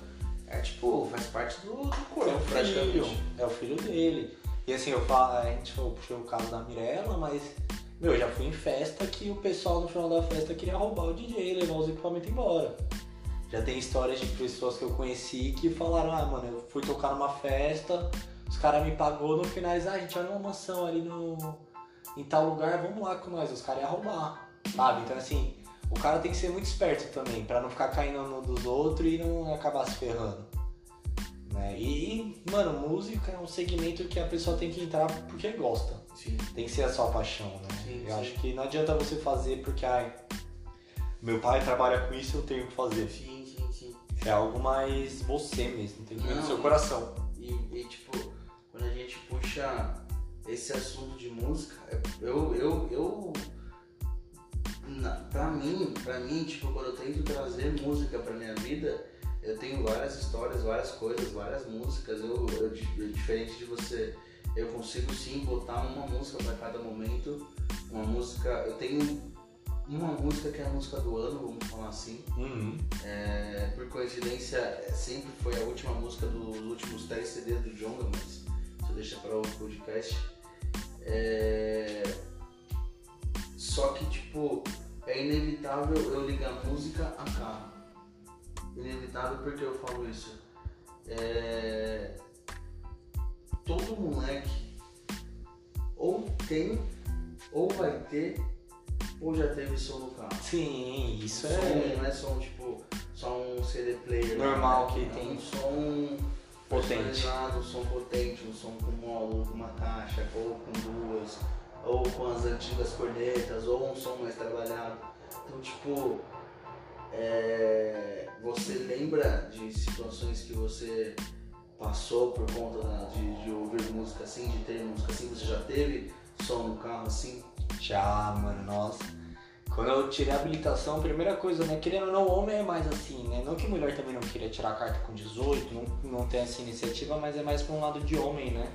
é tipo, faz parte do, do corpo, é o filho, praticamente. é o filho dele. E assim, eu falo, a gente falou, puxou o caso da Mirella, mas meu, eu já fui em festa que o pessoal no final da festa queria roubar o DJ, levar os equipamentos embora. Já tem histórias de pessoas que eu conheci que falaram, ah mano, eu fui tocar numa festa, os caras me pagou no final, ah, a gente olha uma mansão ali no. em tal lugar, vamos lá com nós, os caras iam roubar. Sabe? Então assim, o cara tem que ser muito esperto também, pra não ficar caindo no dos outros e não acabar se ferrando. Né? E, mano, música é um segmento que a pessoa tem que entrar porque gosta. Sim. Tem que ser a sua paixão, né? Sim, eu sim. acho que não adianta você fazer porque, ai, meu pai trabalha com isso, eu tenho que fazer. Sim, sim, sim. É algo mais você mesmo, tem que vir no seu coração. E, e, tipo, quando a gente puxa esse assunto de música, é- eu, eu, eu na, pra mim, pra mim, tipo, quando eu tento trazer música pra minha vida, eu tenho várias histórias, várias coisas, várias músicas. Eu, eu, eu- diferente de você, eu consigo sim botar uma música pra cada momento. Uma música, eu tenho uma música que é a música do ano, vamos falar assim. Uhum. É, por coincidência, é, sempre foi a última música dos últimos 10 CDs do Jonga, mas isso deixa para outro podcast. É, só que, tipo, é inevitável eu ligar música a carro. Inevitável porque eu falo isso. É, todo moleque tem, ou vai ter, ou já teve som no carro. Sim, isso som, é Não é som tipo, só um CD player. Normal né? que É tem. Um som Potente. um som potente, um som com módulo, com uma caixa, ou com duas, ou com as antigas cornetas, ou um som mais trabalhado. Então, tipo, é, você lembra de situações que você passou por conta de, de ouvir música assim, de ter música assim? Você já teve som no carro assim? Já, mano, nossa. Quando eu tirei a habilitação, a primeira coisa, né? Querendo ou não, homem é mais assim, né? Não que mulher também não queria tirar a carta com 18, não, não tem essa iniciativa, mas é mais pra um lado de homem, né?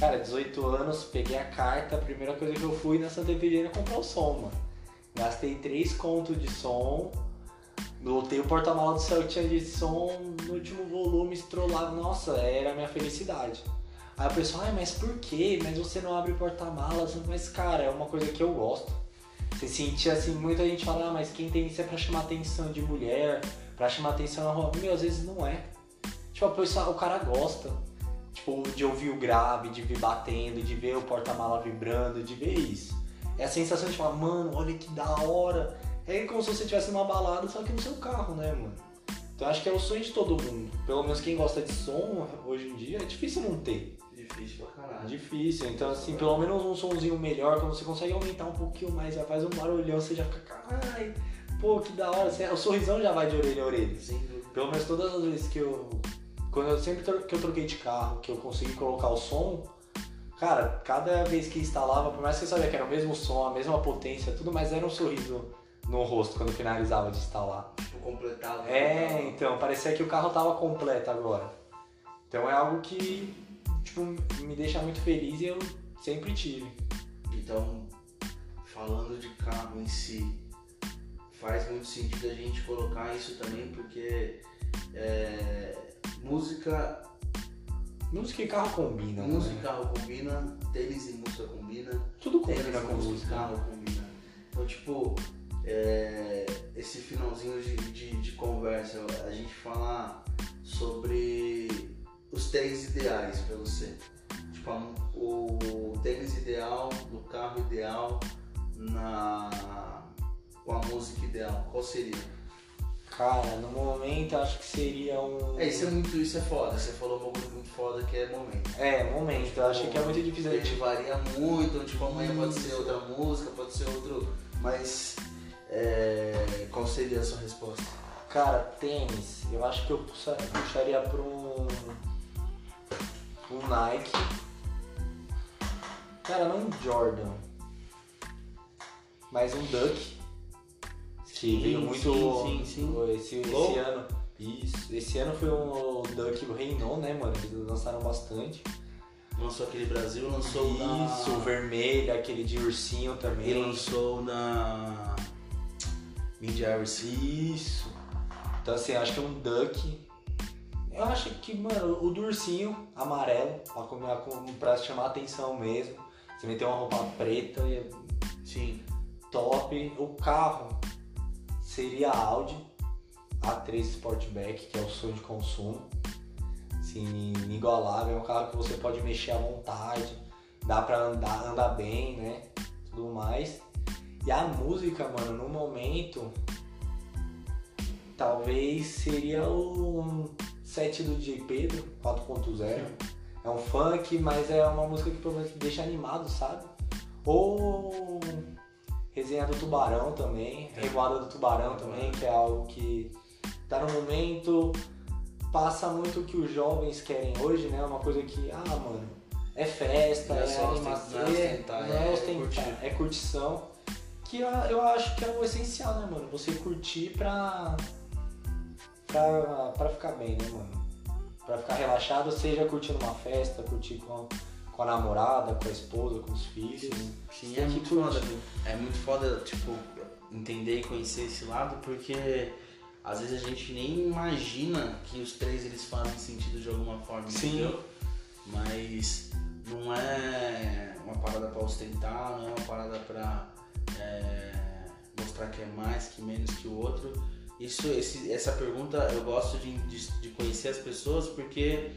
Cara, 18 anos, peguei a carta, a primeira coisa que eu fui na Santa Efigênia comprar o som, mano. Gastei 3 contos de som, lotei o porta-mala do Celtinha de som no último volume, estrolado. Nossa, era a minha felicidade. Aí o pessoal, ai, mas por quê? Mas você não abre porta-malas? Mas, cara, é uma coisa que eu gosto. Você sentia assim, muita gente fala, ah, mas quem tem isso é pra chamar atenção de mulher, pra chamar atenção na rua. Meu, às vezes não é. Tipo, a pessoa, o cara gosta. Tipo, de ouvir o grave, de vir batendo, de ver o porta-mala vibrando, de ver isso. É a sensação de falar, mano, olha que da hora. É como se você estivesse numa balada, só que no seu carro, né, mano? Então acho que é o sonho de todo mundo. Pelo menos quem gosta de som hoje em dia, é difícil não ter. Difícil pra caralho. difícil. Então, assim, pelo menos um somzinho melhor, quando você consegue aumentar um pouquinho mais, já faz um barulhão, você já fica, caralho, pô, que da hora. O sorrisão já vai de orelha a orelha. Sem dúvida. Pelo menos todas as vezes que eu. Quando eu sempre que eu troquei de carro, que eu consegui colocar o som, cara, cada vez que instalava, por mais que eu sabia que era o mesmo som, a mesma potência, tudo, mas era um sorriso no rosto quando finalizava de instalar. Tipo, completado. É, então, parecia que o carro tava completo agora. Então é algo que, tipo, me deixa muito feliz e eu sempre tive. Então, falando de carro em si, faz muito sentido a gente colocar isso também, porque é, música, Música e carro combinam, música e né? carro combina, tênis e música combina, Tudo tênis combina e com música música. carro combina. Então, tipo, é, esse finalzinho de, de, de conversa, a gente falar sobre os três ideais pra você. Tipo, o tênis ideal, do carro ideal, na, com a música ideal. Qual seria? Cara, no momento acho que seria um. É, isso é muito, isso é foda. Você falou um bagulho muito foda que é momento. É, momento. Eu acho que é muito difícil a gente varia muito, tipo, amanhã pode ser outra música, pode ser outro. Mas é, qual seria a sua resposta? Cara, tênis, eu acho que eu puxa- puxaria pra um. Um Nike. Cara, não um Jordan. Mas um Duck. Que Sim, veio muito. sim, sim, sim. Esse, esse ano. Isso. Esse ano foi um Duck reinou, né, mano? Eles lançaram bastante. Lançou aquele Brasil, lançou Isso, o na. vermelho, aquele de ursinho E também. lançou na. Mindy Iris. Isso. Então assim, acho que é um duck. Eu acho que, mano, o do ursinho amarelo, pra, combinar com, pra chamar atenção mesmo. Você meter uma roupa preta e é Sim. top. O carro seria a Audi A3 Sportback, que é o sonho de consumo. Assim, inigualável. É um carro que você pode mexer à vontade, dá pra andar, andar bem, né? Tudo mais. E a música, mano, no momento, talvez seria o set do DJ Pedro 4.0. É um funk, mas é uma música que pelo menos deixa animado, sabe? Ou Resenha do Tubarão também, Revoada do Tubarão também, que é algo que tá no momento, passa muito o que os jovens querem hoje, né? Uma coisa que, ah, mano, é festa, é é, só animação, ostentar, é, é é é curtição. Que eu, acho que é o essencial, né, mano? Você curtir pra, pra, pra ficar bem, né, mano? Pra ficar relaxado, seja curtindo uma festa, curtir com, com a namorada, com a esposa, com os filhos. Sim, Tem é que muito foda. É muito foda, tipo, entender e conhecer esse lado, porque às vezes a gente nem imagina que os três eles fazem sentido de alguma forma, Sim. entendeu? Mas não é uma parada pra ostentar, não é uma parada pra é, mostrar que é mais, que menos que o outro. Isso, esse- essa pergunta eu gosto de, de, de conhecer as pessoas porque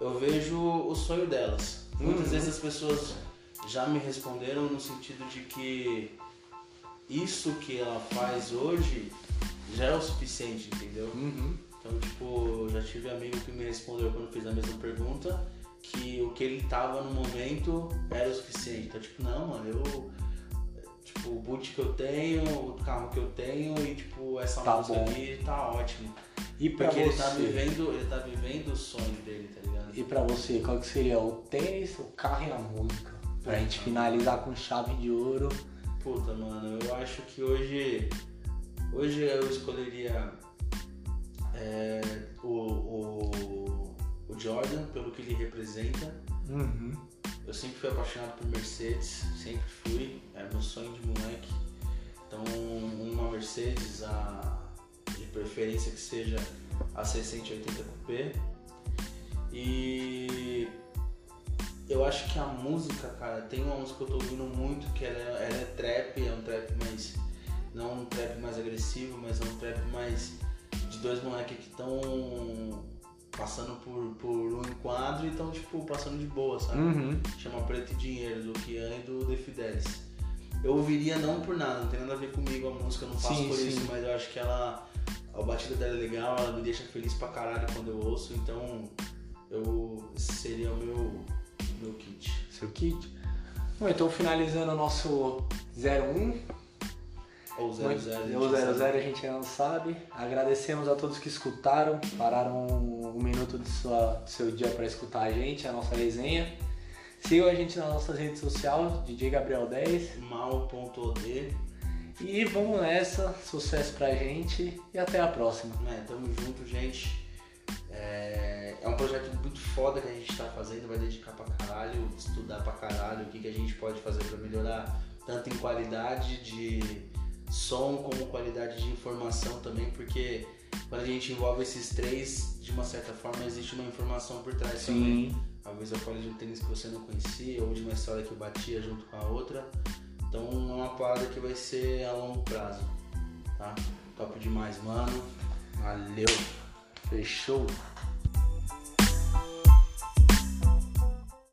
eu vejo o sonho delas. Muitas Uhum. vezes as pessoas já me responderam no sentido de que isso que ela faz hoje já é o suficiente, entendeu? Uhum. Então, tipo, já tive amigo que me respondeu quando fiz a mesma pergunta que o que ele tava no momento era o suficiente. Então, tipo, não, mano, eu. Tipo, o boot que eu tenho, o carro que eu tenho e, tipo, essa Tá música bom. aqui tá ótimo. E pra Porque ele você? tá vivendo, ele tá vivendo o sonho dele, tá ligado? E pra você, qual que seria o tênis, o carro e a música? Pra gente finalizar com chave de ouro. Puta, mano, eu acho que hoje. Hoje eu escolheria é, o, o, o Jordan pelo que ele representa. Uhum. Eu sempre fui apaixonado por Mercedes, sempre fui, é meu sonho de moleque. Então uma Mercedes, a, de preferência que seja a 680 Coupé. E eu acho que a música, cara, tem uma música que eu tô ouvindo muito, que ela, é- ela é trap, é um trap mais. Não um trap mais agressivo, mas é um trap mais de dois moleques que estão passando por, por um enquadro e estão, tipo, passando de boa, sabe? Uhum. chama Preto e Dinheiro, do Kian e do The Fidelis. Eu ouviria não por nada, não tem nada a ver comigo a música, eu não faço Sim, por sim. isso, mas eu acho que ela. A batida dela é legal, ela me deixa feliz pra caralho quando eu ouço, então eu seria o meu, meu kit. Seu kit. Bom, então finalizando o nosso 01. Ou 00, Muito- a gente O 00 sabe. a gente ainda não sabe. Agradecemos a todos que escutaram, pararam um minuto de sua, do seu dia para escutar a gente, a nossa resenha. Sigam a gente nas nossas redes sociais, DJ Gabriel 10. Mal.od, E vamos nessa, sucesso pra gente e até a próxima. né? Tamo junto, gente. É, é um projeto muito foda que a gente tá fazendo, vai dedicar pra caralho, estudar pra caralho o que, que a gente pode fazer pra melhorar, tanto em qualidade de som como qualidade de informação também, porque quando a gente envolve esses três, de uma certa forma existe uma informação por trás também. Talvez eu fale de um tênis que você não conhecia, ou de uma história que eu batia junto com a outra. Então é uma parada que vai ser a longo prazo, tá? Top demais, mano. Valeu! Fechou?